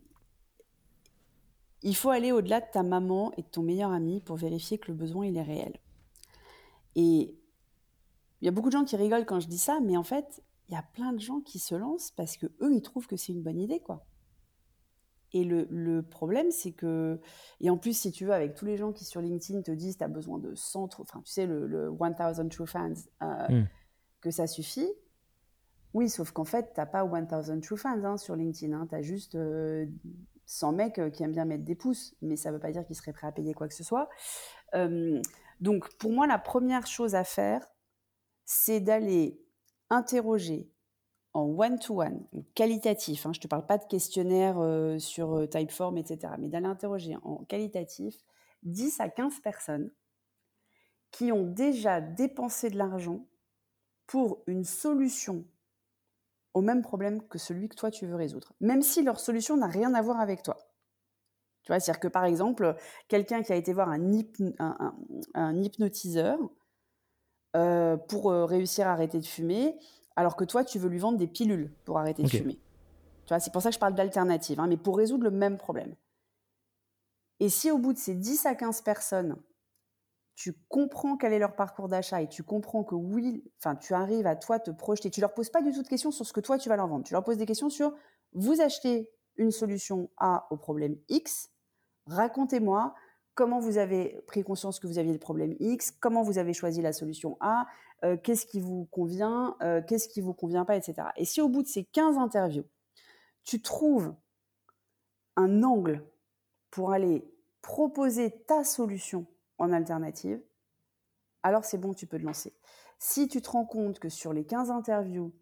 il faut aller au-delà de ta maman et de ton meilleur ami pour vérifier que le besoin il est réel. Et il y a beaucoup de gens qui rigolent quand je dis ça, mais en fait, il y a plein de gens qui se lancent parce que eux, ils trouvent que c'est une bonne idée, quoi. Et le, problème, c'est que, et en plus, si tu veux, avec tous les gens qui sur LinkedIn te disent, tu as besoin de 100, enfin, tu sais, le, le 1000 true fans, euh, hmm. que ça suffit, oui, sauf qu'en fait, tu n'as pas 1000 true fans hein, sur LinkedIn. Hein. Tu as juste 100 euh, mecs euh, qui aiment bien mettre des pouces, mais ça ne veut pas dire qu'ils seraient prêts à payer quoi que ce soit. Euh, donc, pour moi, la première chose à faire, c'est d'aller interroger en one-to-one, qualitatif, hein, je ne te parle pas de questionnaire sur Typeform, etc., mais d'aller interroger en qualitatif 10 à 15 personnes qui ont déjà dépensé de l'argent pour une solution au même problème que celui que toi tu veux résoudre, même si leur solution n'a rien à voir avec toi. Tu vois, c'est-à-dire que par exemple, quelqu'un qui a été voir un, un, hypnotiseur euh, pour euh, réussir à arrêter de fumer, alors que toi tu veux lui vendre des pilules pour arrêter de fumer. Tu vois, c'est pour ça que je parle d'alternative, hein, mais pour résoudre le même problème. Et si au bout de ces 10 à 15 personnes, tu comprends quel est leur parcours d'achat et tu comprends que oui, enfin, tu arrives à toi te projeter. Tu leur poses pas du tout de questions sur ce que toi tu vas leur vendre. Tu leur poses des questions sur vous achetez une solution A au problème X. Racontez-moi comment vous avez pris conscience que vous aviez le problème X, comment vous avez choisi la solution A, euh, qu'est-ce qui vous convient, euh, qu'est-ce qui vous convient pas, etc. Et si au bout de ces 15 interviews, tu trouves un angle pour aller proposer ta solution en alternative, alors c'est bon, tu peux te lancer. Si tu te rends compte que sur les 15 interviews,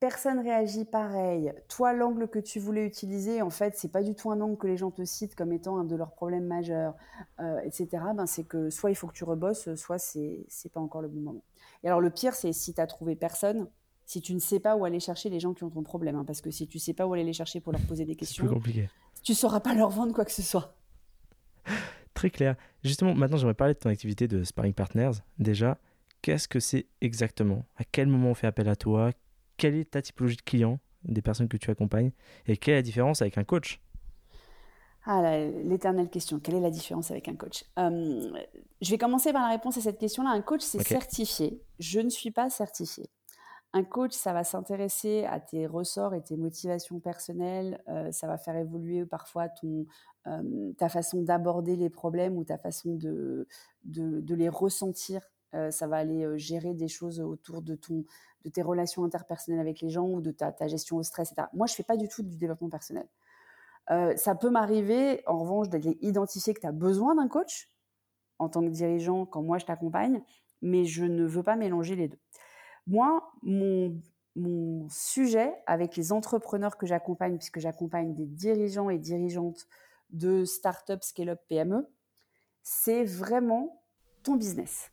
personne réagit pareil, toi, l'angle que tu voulais utiliser, en fait, c'est pas du tout un angle que les gens te citent comme étant un de leurs problèmes majeurs, euh, etc., ben, c'est que soit il faut que tu rebosses, soit c'est, c'est pas encore le bon moment. Et alors, le pire, c'est si tu as trouvé personne, si tu ne sais pas où aller chercher les gens qui ont ton problème, hein, parce que si tu sais pas où aller les chercher pour leur poser des questions, compliqué. tu sauras pas leur vendre quoi que ce soit. Très clair. Justement, maintenant, j'aimerais parler de ton activité de Sparring Partners. Déjà, qu'est-ce que c'est exactement? À quel moment on fait appel à toi? Quelle est ta typologie de clients, des personnes que tu accompagnes? Et quelle est la différence avec un coach? Ah, l'éternelle question. Quelle est la différence avec un coach? Euh, Je vais commencer par la réponse à cette question-là. Un coach, c'est certifié. Je ne suis pas certifiée. Un coach, ça va s'intéresser à tes ressorts et tes motivations personnelles. Euh, ça va faire évoluer parfois ton, ta façon d'aborder les problèmes ou ta façon de, les ressentir. ça va aller gérer des choses autour de, tes relations interpersonnelles avec les gens ou de ta, gestion au stress, etc. Moi, je ne fais pas du tout du développement personnel. ça peut m'arriver, en revanche, d'identifier que tu as besoin d'un coach en tant que dirigeant quand moi je t'accompagne, mais je ne veux pas mélanger les deux. Moi, mon, sujet avec les entrepreneurs que j'accompagne, puisque j'accompagne des dirigeants et dirigeantes de start-up, scale-up, PME, c'est vraiment ton business.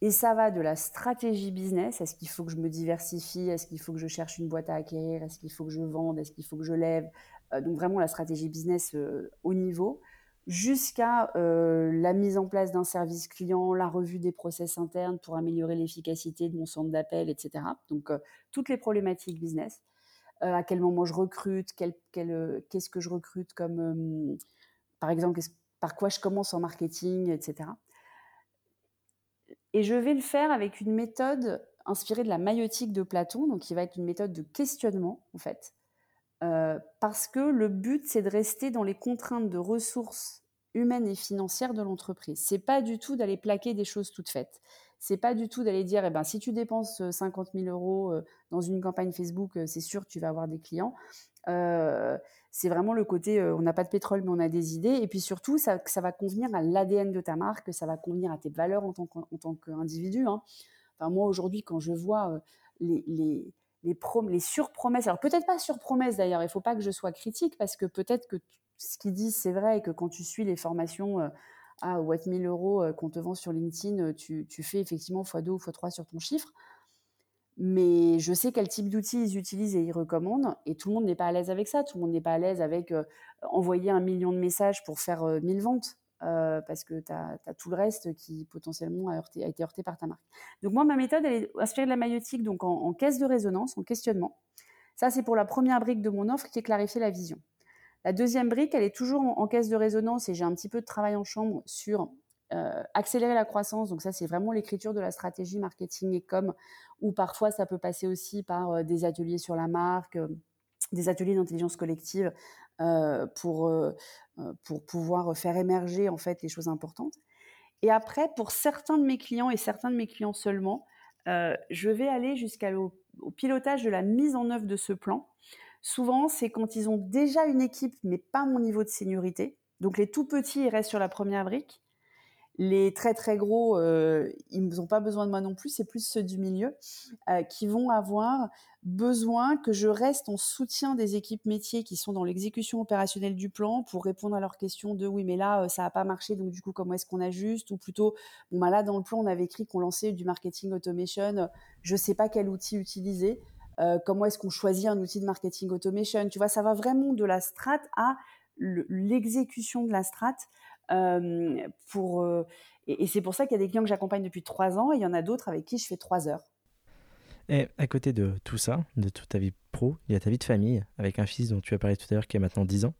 Et ça va de la stratégie business, est-ce qu'il faut que je me diversifie, est-ce qu'il faut que je cherche une boîte à acquérir, est-ce qu'il faut que je vende, est-ce qu'il faut que je lève, euh, donc vraiment la stratégie business euh, au niveau, jusqu'à euh, la mise en place d'un service client, la revue des process internes pour améliorer l'efficacité de mon centre d'appel, etc. Donc toutes les problématiques business. Euh, à quel moment je recrute, euh, qu'est-ce que je recrute comme, euh, par exemple, par quoi je commence en marketing, etc. Et je vais le faire avec une méthode inspirée de la maïotique de Platon, donc qui va être une méthode de questionnement, en fait. Parce que le but, c'est de rester dans les contraintes de ressources humaines et financières de l'entreprise. C'est pas du tout d'aller plaquer des choses toutes faites c'est pas du tout d'aller dire, eh ben, si tu dépenses 50 000 euros dans une campagne Facebook, c'est sûr que tu vas avoir des clients. c'est vraiment le côté, on n'a pas de pétrole, mais on a des idées. Et puis surtout, ça, va convenir à l'ADN de ta marque, ça va convenir à tes valeurs en tant qu'individu. Hein. Enfin, moi, aujourd'hui, quand je vois les, les, surpromesses, alors peut-être pas surpromesses d'ailleurs, il ne faut pas que je sois critique, parce que peut-être que ce qu'ils disent, c'est vrai, et que quand tu suis les formations à ou 1000 euros qu'on te vend sur LinkedIn, tu, tu fais effectivement x2 ou x3 sur ton chiffre. Mais je sais quel type d'outils ils utilisent et ils recommandent, et tout le monde n'est pas à l'aise avec ça. Tout le monde n'est pas à l'aise avec envoyer un million de messages pour faire 1000 ventes, parce que tu as, tout le reste qui potentiellement a, a, été heurté par ta marque. Donc moi, ma méthode, elle est inspirée de la maïotique, donc en, caisse de résonance, en questionnement. Ça, c'est pour la première brique de mon offre qui est clarifier la vision. La deuxième brique, elle est toujours en caisse de résonance, et j'ai un petit peu de travail en chambre sur euh, accélérer la croissance, donc ça c'est vraiment l'écriture de la stratégie marketing et com, ou parfois ça peut passer aussi par euh, des ateliers sur la marque, euh, des ateliers d'intelligence collective pour, pour pouvoir faire émerger en fait les choses importantes. Et après, pour certains de mes clients et certains de mes clients seulement, je vais aller jusqu'au pilotage de la mise en œuvre de ce plan. Souvent, c'est quand ils ont déjà une équipe, mais pas mon niveau de seniorité. Donc les tout petits, ils restent sur la première brique. Les très très gros, euh, ils n'ont pas besoin de moi non plus, c'est plus ceux du milieu euh, qui vont avoir besoin que je reste en soutien des équipes métiers qui sont dans l'exécution opérationnelle du plan pour répondre à leurs questions de oui mais là euh, ça n'a pas marché donc du coup comment est-ce qu'on ajuste? Ou plutôt bon bah là dans le plan on avait écrit qu'on lançait du marketing automation, je sais pas quel outil utiliser. comment est-ce qu'on choisit un outil de marketing automation? Tu vois, ça va vraiment de la strat à l'exécution de la pour, et, c'est pour ça qu'il y a des clients que j'accompagne depuis trois ans et il y en a d'autres avec qui je fais trois heures. Et à côté de tout ça, de toute ta vie pro, il y a ta vie de famille avec un fils dont tu as parlé tout à l'heure qui a maintenant 10 ans.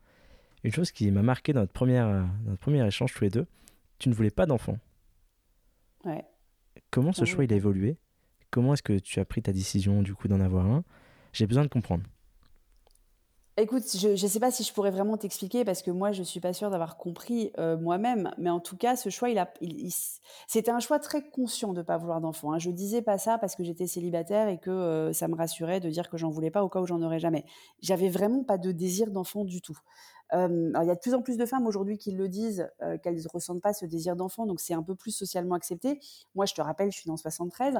Une chose qui m'a marqué dans notre, première, notre premier échange tous les deux, tu ne voulais pas d'enfant. Ouais. Comment ce choix il a évolué? Comment est-ce que tu as pris ta décision du coup d'en avoir un? J'ai besoin de comprendre. Écoute, je ne sais pas si je pourrais vraiment t'expliquer parce que moi, je suis pas sûre d'avoir compris euh, moi-même. Mais en tout cas, ce choix, c'était un choix très conscient de pas vouloir d'enfant. Hein. Je disais pas ça parce que j'étais célibataire et que euh, ça me rassurait de dire que j'en voulais pas au cas où j'en aurais jamais. J'avais vraiment pas de désir d'enfant du tout. Euh, il y a de plus en plus de femmes aujourd'hui qui le disent qu'elles ne ressentent pas ce désir d'enfant, donc c'est un peu plus socialement accepté. Moi, je te rappelle, je suis dans 73.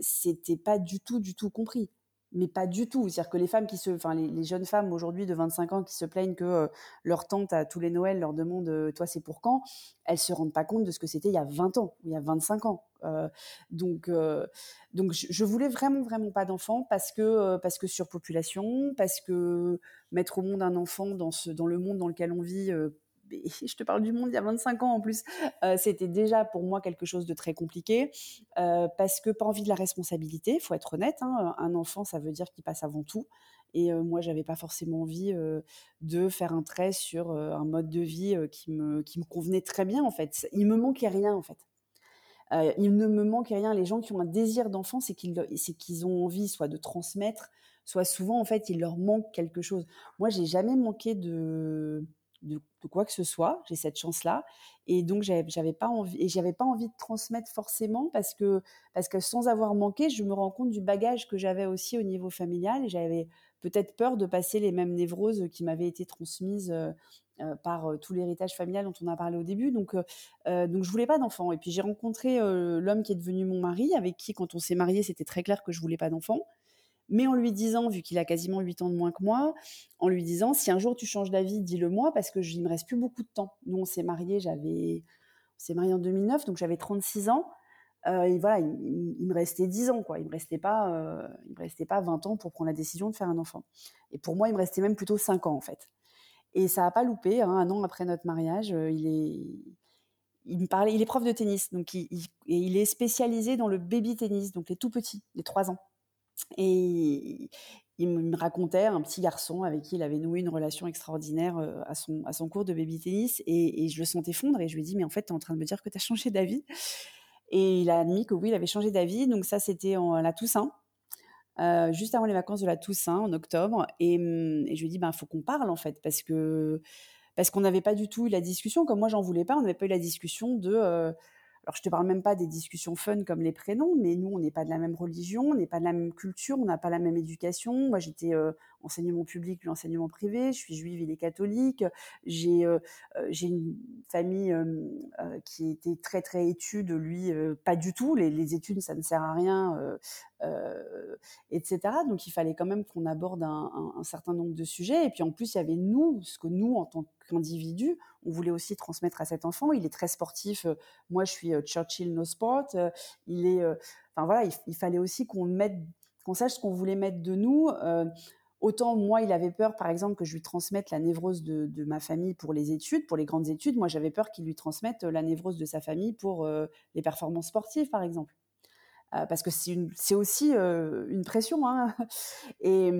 C'était pas du tout, du tout compris mais pas du tout. C'est-à-dire que les femmes qui se, enfin les, jeunes femmes aujourd'hui de 25 ans qui se plaignent que euh, leur tante à tous les Noëls leur demande euh, toi c'est pour quand, elles se rendent pas compte de ce que c'était il y a 20 ans ou il y a 25 ans. Euh, donc donc je, voulais vraiment vraiment pas d'enfant parce que parce que surpopulation, parce que mettre au monde un enfant dans ce dans le monde dans lequel on vit je te parle du monde il y a 25 ans en plus, euh, c'était déjà pour moi quelque chose de très compliqué euh, parce que pas envie de la responsabilité, il faut être honnête. Hein, un enfant, ça veut dire qu'il passe avant tout. Et euh, moi, j'avais pas forcément envie de faire un trait sur un mode de vie qui, me, qui me convenait très bien en fait. Il me manquait rien en fait. il ne me manquait rien. Les gens qui ont un désir d'enfant, c'est qu'ils qu'ils ont envie soit de transmettre, soit souvent en fait il leur manque quelque chose. Moi, j'ai jamais manqué de de, quoi que ce soit. J'ai cette chance-là, et donc j'avais pas envie et j'avais pas envie de transmettre forcément parce que parce que sans avoir manqué, je me rends compte du bagage que j'avais aussi au niveau familial. J'avais peut-être peur de passer les mêmes névroses qui m'avaient été transmises. Euh, euh, par euh, tout l'héritage familial dont on a parlé au début. Donc, donc je voulais pas d'enfant. Et puis j'ai rencontré l'homme qui est devenu mon mari, avec qui, quand on s'est marié, c'était très clair que je voulais pas d'enfant mais en lui disant, vu qu'il a quasiment 8 ans de moins que moi, en lui disant, si un jour tu changes d'avis, dis-le moi, parce que je, me reste plus beaucoup de temps. Nous, on s'est mariés, j'avais, on s'est mariés en 2009, donc j'avais 36 ans. Euh, et voilà, il, me restait 10 ans, quoi. Il me euh, me restait pas 20 ans pour prendre la décision de faire un enfant. Et pour moi, il me restait même plutôt 5 ans, en fait. Et ça n'a pas loupé. Hein. un an après notre mariage, euh, il est, il me parlait, il est prof de tennis, donc il, il est spécialisé dans le baby tennis, donc les tout petits, les 3 ans. Et il me racontait un petit garçon avec qui il avait noué une relation extraordinaire euh, à son, à son cours de baby tennis. Et, je le sentais fondre et je lui ai dit, mais en fait, tu es en train de me dire que tu as changé d'avis? Et il a admis que oui, il avait changé d'avis. Donc ça, c'était en la Toussaint. Euh, juste avant les vacances de la Toussaint en octobre et, hum, je lui ai dit ben faut qu'on parle en fait parce que parce qu'on n'avait pas du tout eu la discussion comme moi j'en voulais pas on n'avait pas eu la discussion de euh, alors, je te parle même pas des discussions fun comme les prénoms, mais nous, on n'est pas de la même religion, on n'est pas de la même culture, on n'a pas la même éducation. Moi, j'étais euh, enseignement public, lui enseignement privé. Je suis juive, il est catholique. J'ai j'ai une famille qui était très très étude, lui pas du tout. Les, les, études, ça ne sert à rien, etc. Donc il fallait quand même qu'on aborde un, certain nombre de sujets. Et puis en plus, il y avait nous, ce que nous, en tant qu'individus, on voulait aussi transmettre à cet enfant. Il est très sportif. Moi, je suis Churchill No Sport. Il est, enfin voilà, il, fallait aussi qu'on mette, qu'on sache ce qu'on voulait mettre de nous. Autant moi, il avait peur, par exemple, que je lui transmette la névrose de, ma famille pour les études, pour les grandes études. Moi, j'avais peur qu'il lui transmette la névrose de sa famille pour les performances sportives, par exemple. parce que c'est aussi une pression. Hein. Et,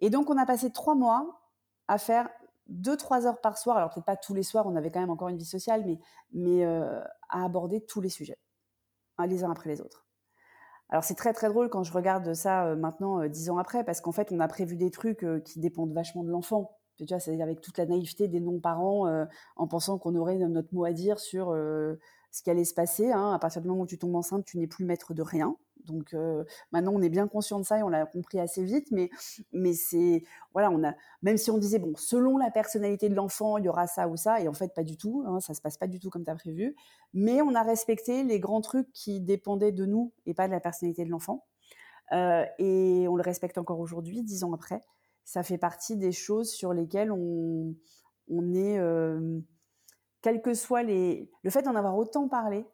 et donc, on a passé trois mois à faire deux, trois heures par soir, alors peut-être pas tous les soirs, on avait quand même encore une vie sociale, mais, euh, à aborder tous les sujets, hein, les uns après les autres. Alors c'est très très drôle quand je regarde ça euh, maintenant, euh, dix ans après, parce qu'en fait on a prévu des trucs qui dépendent vachement de l'enfant. Tu vois, c'est avec toute la naïveté des non-parents, en pensant qu'on aurait notre mot à dire sur ce qui allait se passer. Hein. À partir du moment où tu tombes enceinte, tu n'es plus maître de rien. Donc maintenant, on est bien conscient de ça et on l'a compris assez vite. Mais, c'est voilà, on a même si on disait bon, selon la personnalité de l'enfant, il y aura ça ou ça, et en fait pas du tout. Hein, ça se passe pas du tout comme tu as prévu. Mais on a respecté les grands trucs qui dépendaient de nous et pas de la personnalité de l'enfant. Et on le respecte encore aujourd'hui, dix ans après. Ça fait partie des choses sur lesquelles on, on est, euh, quel que soit les, le fait d'en avoir autant parlé,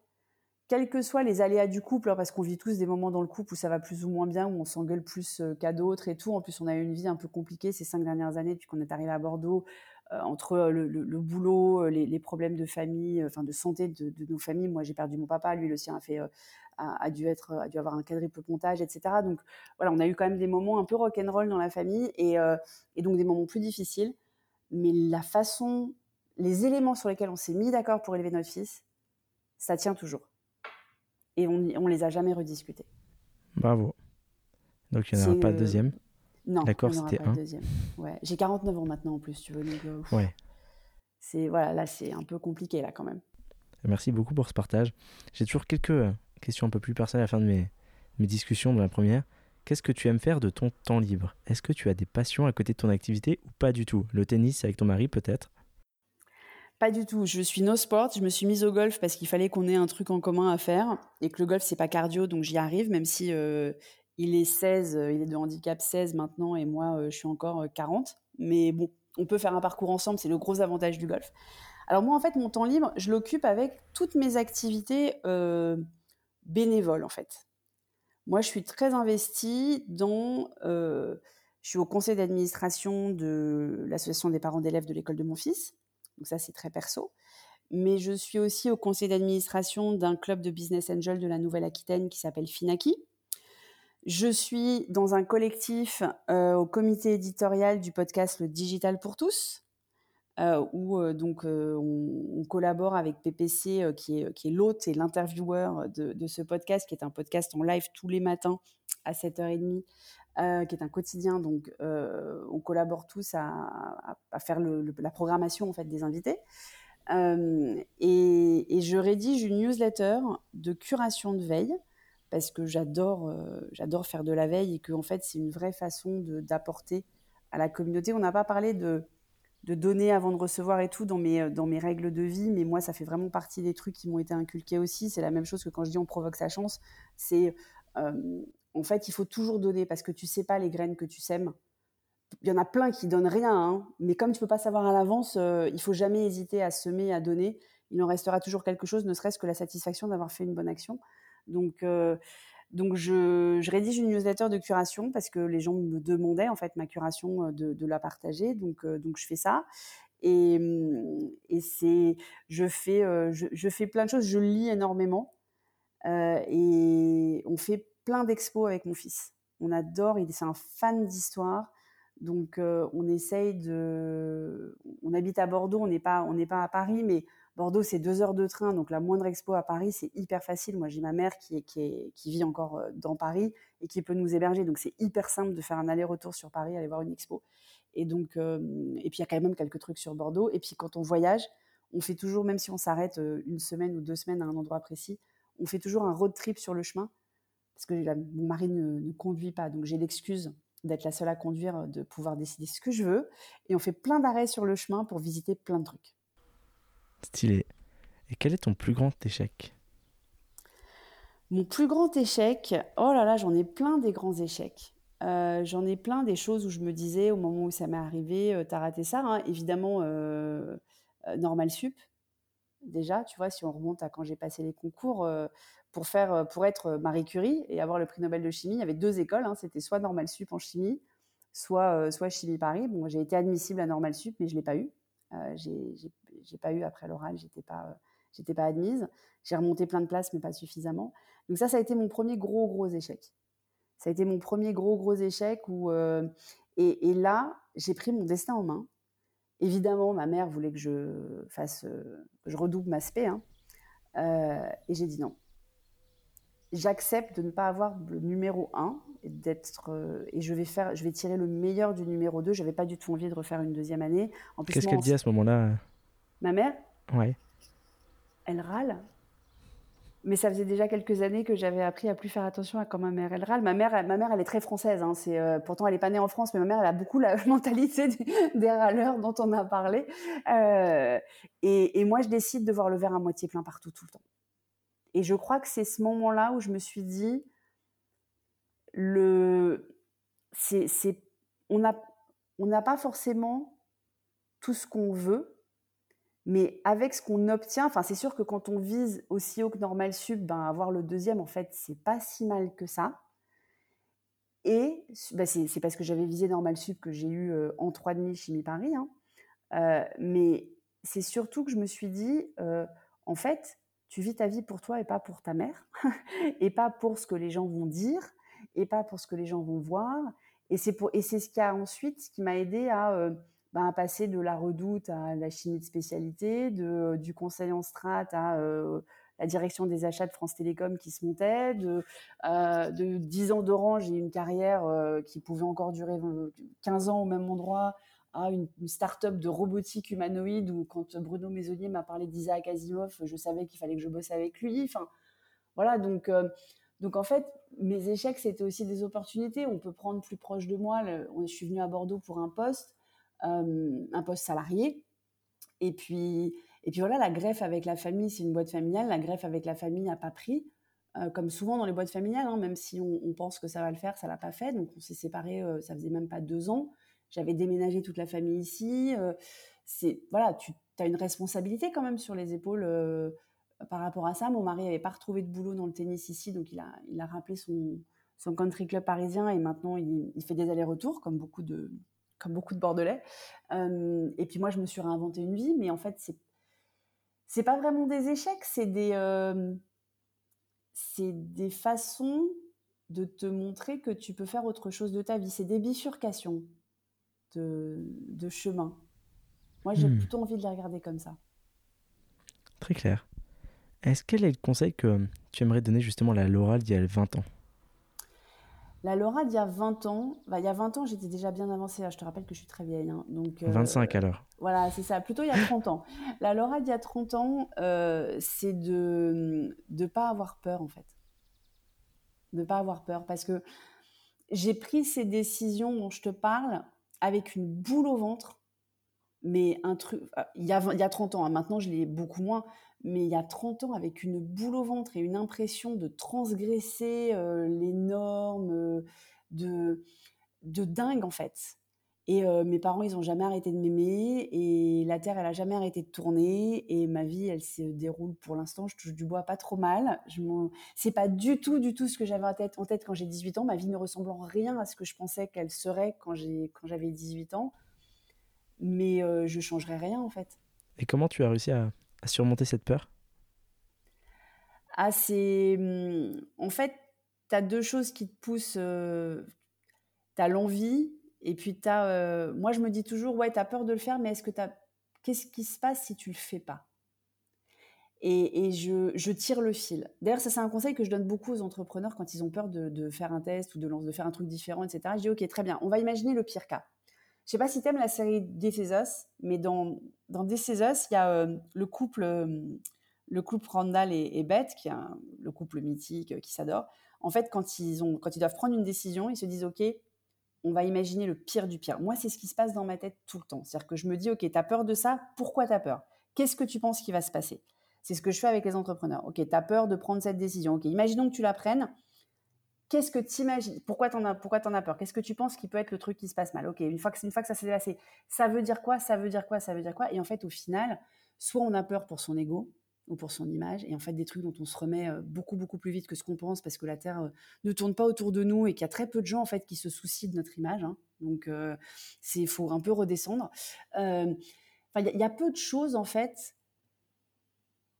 quels que soient les aléas du couple, hein, parce qu'on vit tous des moments dans le couple où ça va plus ou moins bien, où on s'engueule plus euh, qu'à d'autres et tout. En plus, on a eu une vie un peu compliquée ces cinq dernières années depuis qu'on est arrivé à Bordeaux, euh, entre euh, le, boulot, les, problèmes de famille, enfin de santé de, nos familles. Moi, j'ai perdu mon papa, lui le sien a dû avoir un quadruple pontage, etc. Donc voilà, on a eu quand même des moments un peu rock'n'roll dans la famille et donc des moments plus difficiles. Mais la façon, les éléments sur lesquels on s'est mis d'accord pour élever notre fils, ça tient toujours et on ne les a jamais rediscutés. Bravo. Donc il n'y en aura pas de deuxième Non, D'accord, c'était un. Deuxième. Ouais. J'ai 49 ans maintenant en plus, tu veux. Donc, euh, ouais. C'est voilà, là c'est un peu compliqué là quand même. Merci beaucoup pour ce partage. J'ai toujours quelques euh, questions un peu plus personnelles à la fin de mes, mes discussions. De la première, qu'est-ce que tu aimes faire de ton temps libre? Est-ce que tu as des passions à côté de ton activité ou pas du tout? Le tennis avec ton mari peut-être? Pas du tout. Je suis no sport. Je me suis mise au golf parce qu'il fallait qu'on ait un truc en commun à faire et que le golf c'est pas cardio, donc j'y arrive, même si euh, il est 16, euh, il est de handicap 16 maintenant et moi euh, je suis encore 40. Mais bon, on peut faire un parcours ensemble, c'est le gros avantage du golf. Alors moi en fait mon temps libre, je l'occupe avec toutes mes activités bénévoles en fait. Moi je suis très investie dans je suis au conseil d'administration de l'association des parents d'élèves de l'école de mon fils. Donc ça, c'est très perso. Mais je suis aussi au conseil d'administration d'un club de business angel de la Nouvelle-Aquitaine qui s'appelle Finaki. Je suis dans un collectif euh, au comité éditorial du podcast Le Digital pour tous, euh, où euh, donc on, collabore avec PPC, qui est, qui est l'hôte et l'intervieweur de, ce podcast, qui est un podcast en live tous les matins à 7h30 euh, qui est un quotidien. Donc, euh, on collabore tous à, faire la programmation en fait des invités. Euh, et, je rédige une newsletter de curation de veille parce que j'adore, j'adore faire de la veille et que fait c'est une vraie façon d'apporter à la communauté. On n'a pas parlé de, de donner avant de recevoir et tout dans mes, dans mes règles de vie, mais moi ça fait vraiment partie des trucs qui m'ont été inculqués aussi. C'est la même chose que quand je dis on provoque sa chance, c'est en fait, il faut toujours donner parce que tu sais pas les graines que tu sèmes. Il y en a plein qui donnent rien, hein, mais comme tu peux pas savoir à l'avance, euh, il faut jamais hésiter à semer, à donner. Il en restera toujours quelque chose, ne serait-ce que la satisfaction d'avoir fait une bonne action. Donc, euh, donc je, rédige une newsletter de curation parce que les gens me demandaient en fait ma curation euh, de, la partager. Donc, donc je fais ça. Et, c'est, je fais, je, fais plein de choses. Je lis énormément. et on fait plein d'expos avec mon fils. On adore, il c'est un fan d'histoire. Donc euh, on essaye de... On habite à Bordeaux, on n'est pas, pas à Paris, mais Bordeaux c'est deux heures de train, donc la moindre expo à Paris c'est hyper facile. Moi j'ai ma mère qui, qui, qui vit encore euh, dans Paris et qui peut nous héberger, donc c'est hyper simple de faire un aller-retour sur Paris, aller voir une expo. Et donc euh, et puis il y a quand même quelques trucs sur Bordeaux. Et puis quand on voyage, on fait toujours, même si on s'arrête une semaine ou deux semaines à un endroit précis, on fait toujours un road trip sur le chemin parce que mon mari ne, conduit pas, donc j'ai l'excuse d'être la seule à conduire, de pouvoir décider ce que je veux. Et on fait plein d'arrêts sur le chemin pour visiter plein de trucs. Stylé. Et quel est ton plus grand échec? Mon plus grand échec, oh là là, j'en ai plein des grands échecs. Euh, j'en ai plein des choses où je me disais au moment où ça m'est arrivé, euh, t'as raté ça. Hein. Évidemment, euh, normal sup. Déjà, tu vois, si on remonte à quand j'ai passé les concours pour faire, pour être Marie Curie et avoir le prix Nobel de chimie, il y avait deux écoles. Hein. C'était soit normal sup en chimie, soit soit chimie Paris. Bon, j'ai été admissible à normal sup, mais je l'ai pas eu. j'ai pas eu après l'oral, j'étais pas j'étais pas admise. J'ai remonté plein de places, mais pas suffisamment. Donc ça, ça a été mon premier gros gros échec. Ça a été mon premier gros, gros échec. Où, euh, et, là, j'ai pris mon destin en main. Évidemment, ma mère voulait que je fasse, euh, que je redouble ma spé. Hein. Euh, et j'ai dit non. J'accepte de ne pas avoir le numéro 1 et d'être et je vais faire je vais tirer le meilleur du numéro 2 j'avais pas du tout envie de refaire une deuxième année qu'est-ce qu'elle dit à ce moment-là? Ma mère? Ouais elle râle mais ça faisait déjà quelques années que j'avais appris à plus faire attention à quand ma mère elle râle. Ma mère, ma mère, elle est très française. Hein. C'est euh, pourtant elle est pas née en France, mais ma mère, elle a beaucoup la mentalité des, râleurs dont on a parlé. Euh, et, et, moi, je décide de voir le verre à moitié plein partout tout le temps. Et je crois que c'est ce moment-là où je me suis dit, le, c'est, on n'a on n'a pas forcément tout ce qu'on veut, mais avec ce qu'on obtient, enfin, c'est sûr que quand on vise aussi haut que normal sub, ben, avoir le deuxième, en fait, c'est pas si mal que ça. Et ben, c'est parce que j'avais visé normal sub que j'ai eu euh, en 3,5 chimie Paris. Hein. Euh, mais c'est surtout que je me suis dit, euh, en fait, tu vis ta vie pour toi et pas pour ta mère, et pas pour ce que les gens vont dire, et pas pour ce que les gens vont voir. Et c'est ce qui a ensuite, ce qui m'a aidé à ben, passer de la redoute à la chimie de spécialité, de, du conseil en strat à euh, la direction des achats de France Télécom qui se montait, de, euh, de 10 ans d'Orange et une carrière euh, qui pouvait encore durer 15 ans au même endroit, à une, start-up de robotique humanoïde où quand Bruno Maisonnier m'a parlé d'Isaac Asimov, je savais qu'il fallait que je bosse avec lui. Enfin, voilà, donc, donc en fait, mes échecs, c'était aussi des opportunités. On peut prendre plus proche de moi. je suis venue à Bordeaux pour un poste. Euh, un poste salarié. Et puis, et puis voilà, la greffe avec la famille, c'est une boîte familiale. La greffe avec la famille n'a pas pris. Euh, comme souvent dans les boîtes familiales, hein, même si on, pense que ça va le faire, ça l'a pas fait. Donc on s'est séparés, euh, ça faisait même pas deux ans. J'avais déménagé toute la famille ici. c'est voilà, tu as une responsabilité quand même sur les épaules par rapport à ça. Mon mari n'avait pas retrouvé de boulot dans le tennis ici, donc il a, rappelé son, country club parisien et maintenant il, fait des allers-retours comme beaucoup de, comme beaucoup de Bordelais. Euh, et puis moi, je me suis réinventé une vie, mais en fait, c'est c'est pas vraiment des échecs, c'est des euh, c'est des façons de te montrer que tu peux faire autre chose de ta vie. C'est des bifurcations de, de chemin. Moi, j'ai hmm. plutôt envie de les regarder comme ça. Très clair. Est-ce quel est le conseil que tu aimerais donner justement à la Laura d'il y a 20 ans? La Laura d'il y a 20 ans, bah, il y a 20 ans, j'étais déjà bien avancée. Je te rappelle que je suis très vieille. Hein, donc, 25 euh, alors. Voilà, c'est ça. Plutôt il y a 30 ans. La Laura d'il y a 30 ans, euh, c'est de ne pas avoir peur, en fait. De ne pas avoir peur. Parce que j'ai pris ces décisions dont je te parle avec une boule au ventre. Mais un truc. Euh, il y a, il y a 30 ans. Hein, maintenant, je l'ai beaucoup moins mais il y a 30 ans, avec une boule au ventre et une impression de transgresser euh, les normes, euh, de, de dingue en fait. Et euh, mes parents, ils n'ont jamais arrêté de m'aimer, et la Terre, elle a jamais arrêté de tourner, et ma vie, elle se déroule pour l'instant, je touche du bois pas trop mal. Je c'est pas du tout, du tout ce que j'avais en tête, en tête quand j'ai 18 ans. Ma vie ne ressemble en rien à ce que je pensais qu'elle serait quand, j'avais 18 ans. Mais je changerai rien en fait. Et comment tu as réussi à, à surmonter cette peur? Ah, c'est. Hum, en fait, tu as deux choses qui te poussent. Euh, tu as l'envie, et puis as. Euh, moi, je me dis toujours, ouais, tu as peur de le faire, mais est-ce que. Qu'est-ce qui se passe si tu le fais pas? Et, et je, je, tire le fil. D'ailleurs, ça, c'est un conseil que je donne beaucoup aux entrepreneurs quand ils ont peur de, de faire un test ou de, de, faire un truc différent, etc. Je dis, OK, très bien, on va imaginer le pire cas. Je sais pas si tu aimes la série This Is mais dans, dans This il y a euh, le couple, euh, le couple Randall et, Beth, qui est le couple mythique qui s'adore. En fait, quand ils, ont, quand ils doivent prendre une décision, ils se disent OK, on va imaginer le pire du pire. Moi, c'est ce qui se passe dans ma tête tout le temps. C'est-à-dire que je me dis, OK, tu as peur de ça, pourquoi tu as peur? Qu'est-ce que tu penses qui va se passer? C'est ce que je fais avec les entrepreneurs. OK, tu as peur de prendre cette décision. OK, imaginons que tu la prennes. Qu'est-ce que tu imagines Pourquoi tu en, as, peur? Qu'est-ce que tu penses qui peut être le truc qui se passe mal? OK, une fois que, une fois que ça s'est passé, ça veut dire quoi? Ça veut dire quoi? Ça veut dire quoi? Et en fait, au final, soit on a peur pour son ego, ou pour son image, et en fait des trucs dont on se remet beaucoup beaucoup plus vite que ce qu'on pense parce que la Terre ne tourne pas autour de nous et qu'il y a très peu de gens en fait qui se soucient de notre image. Hein. Donc c'est faut un peu redescendre. il y, a peu de choses en fait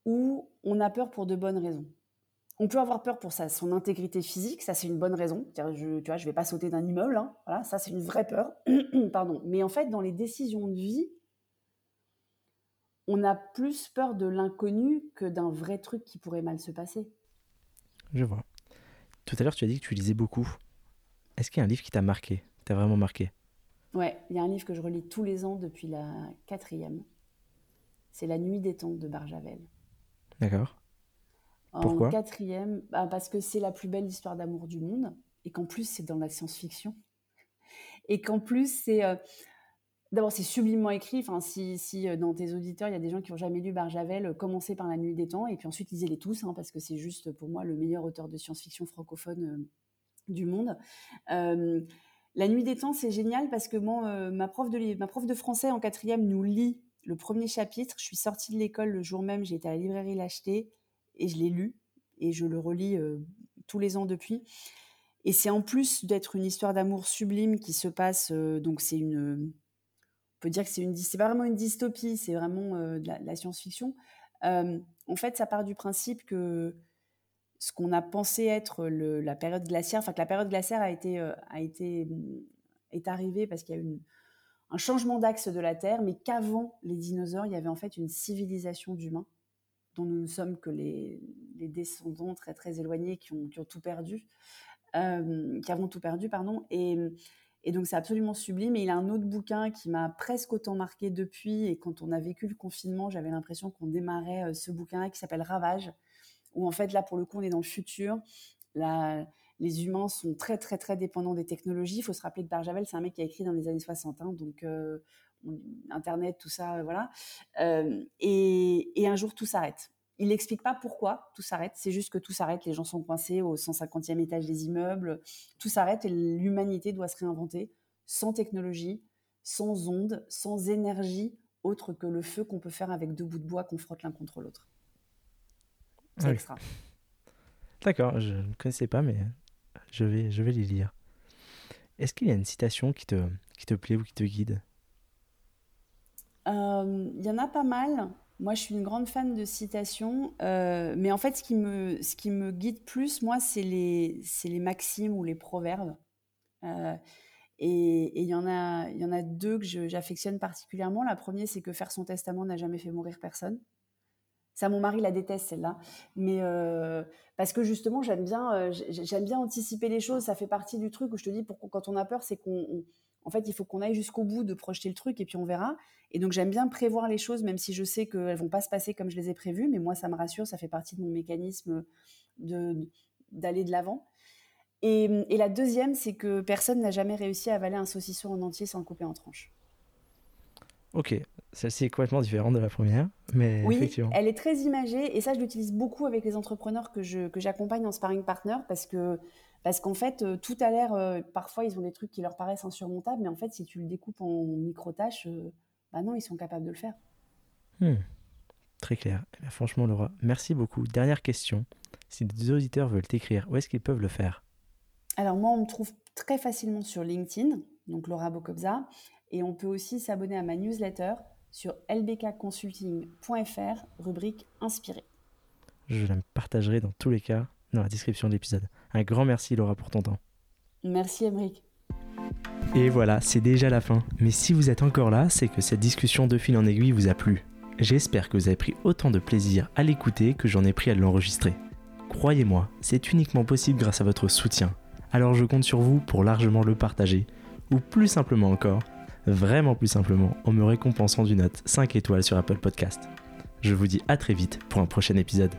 où on a peur pour de bonnes raisons. On peut avoir peur pour sa, son intégrité physique, ça c'est une bonne raison. Je, tu vois, je vais pas sauter d'un immeuble, hein. voilà, ça c'est une vraie peur. Pardon. Mais en fait, dans les décisions de vie, on a plus peur de l'inconnu que d'un vrai truc qui pourrait mal se passer. Je vois. Tout à l'heure, tu as dit que tu lisais beaucoup. Est-ce qu'il y a un livre qui t'a marqué, t'a vraiment marqué? Ouais, il y a un livre que je relis tous les ans depuis la quatrième. C'est La Nuit des Temps de Barjavel. D'accord. Pourquoi? En quatrième, bah, parce que c'est la plus belle histoire d'amour du monde et qu'en plus c'est dans la science-fiction et qu'en plus c'est euh, D'abord, c'est sublimement écrit. Enfin, si, euh, dans tes auditeurs, il y a des gens qui n'ont jamais lu Barjavel, euh, commencez par La Nuit des Temps et puis ensuite lisez-les tous, hein, parce que c'est juste pour moi le meilleur auteur de science-fiction francophone euh, du monde. la Nuit des Temps, c'est génial parce que moi, ma, prof de, ma prof de français en quatrième nous lit le premier chapitre. Je suis sortie de l'école le jour même, j'ai été à la librairie l'acheter et je l'ai lu et je le relis tous les ans depuis. Et c'est en plus d'être une histoire d'amour sublime qui se passe, donc c'est une peut dire que c'est une, c'est pas vraiment une dystopie, c'est vraiment euh, de la, science-fiction. Euh, en fait, ça part du principe que ce qu'on a pensé être le, la période glaciaire, enfin que la période glaciaire a été, euh, a été est arrivée parce qu'il y a eu un changement d'axe de la Terre, mais qu'avant les dinosaures, il y avait en fait une civilisation d'humains dont nous ne sommes que les, descendants très très éloignés qui ont, tout perdu, qui avons tout perdu, pardon. Et donc c'est absolument sublime. Et il a un autre bouquin qui m'a presque autant marqué depuis. Et quand on a vécu le confinement, j'avais l'impression qu'on démarrait euh, ce bouquin-là qui s'appelle Ravage, où en fait là pour le coup on est dans le futur. les humains sont très très très dépendants des technologies. Il faut se rappeler que Barjavel, c'est un mec qui a écrit dans les années 60, hein, donc euh, Internet, tout ça, euh, voilà. et un jour tout s'arrête. Il n'explique pas pourquoi tout s'arrête. C'est juste que tout s'arrête. Les gens sont coincés au 150e étage des immeubles. Tout s'arrête et l'humanité doit se réinventer sans technologie, sans ondes, sans énergie autre que le feu qu'on peut faire avec deux bouts de bois qu'on frotte l'un contre l'autre. C'est extra. D'accord, je ne connaissais pas, mais je vais, je vais les lire. Est-ce qu'il y a une citation qui te, qui te plaît ou qui te guide? Euh, Il y en a pas mal. Moi, je suis une grande fan de citations, euh, mais en fait, ce qui me, guide plus, moi, c'est les, maximes ou les proverbes. Euh, et il y, en a, deux que j'affectionne particulièrement. La première, c'est que faire son testament n'a jamais fait mourir personne. Ça, mon mari la déteste, celle-là. Mais euh, parce que justement, j'aime bien, anticiper les choses. Ça fait partie du truc où je te dis, quand on a peur, c'est qu'on en fait, il faut qu'on aille jusqu'au bout de projeter le truc et puis on verra. Et donc, j'aime bien prévoir les choses, même si je sais qu'elles vont pas se passer comme je les ai prévues. Mais moi, ça me rassure, ça fait partie de mon mécanisme d'aller de l'avant. Et, la deuxième, c'est que personne n'a jamais réussi à avaler un saucisson en entier sans le couper en tranches. Ok, celle-ci est complètement différente de la première, mais oui, elle est très imagée et ça, je l'utilise beaucoup avec les entrepreneurs que j'accompagne en sparring partner parce que parce qu'en fait, euh, tout a l'air. Euh, parfois, ils ont des trucs qui leur paraissent insurmontables, mais en fait, si tu le découpes en micro-tâches, euh, bah non, ils sont capables de le faire. Hmm. Très clair. Eh franchement, Laura, merci beaucoup. Dernière question. Si des auditeurs veulent t'écrire, où est-ce qu'ils peuvent le faire? Alors, moi, on me trouve très facilement sur LinkedIn, donc Laura Bocobza, et on peut aussi s'abonner à ma newsletter sur lbkconsulting.fr, rubrique Inspiré. Je la partagerai dans tous les cas dans la description de l'épisode. Un grand merci Laura pour ton temps. Merci Emric. Et voilà, c'est déjà la fin. Mais si vous êtes encore là, c'est que cette discussion de fil en aiguille vous a plu. J'espère que vous avez pris autant de plaisir à l'écouter que j'en ai pris à l'enregistrer. Croyez-moi, c'est uniquement possible grâce à votre soutien. Alors je compte sur vous pour largement le partager. Ou plus simplement encore, vraiment plus simplement, en me récompensant d'une note 5 étoiles sur Apple Podcast. Je vous dis à très vite pour un prochain épisode.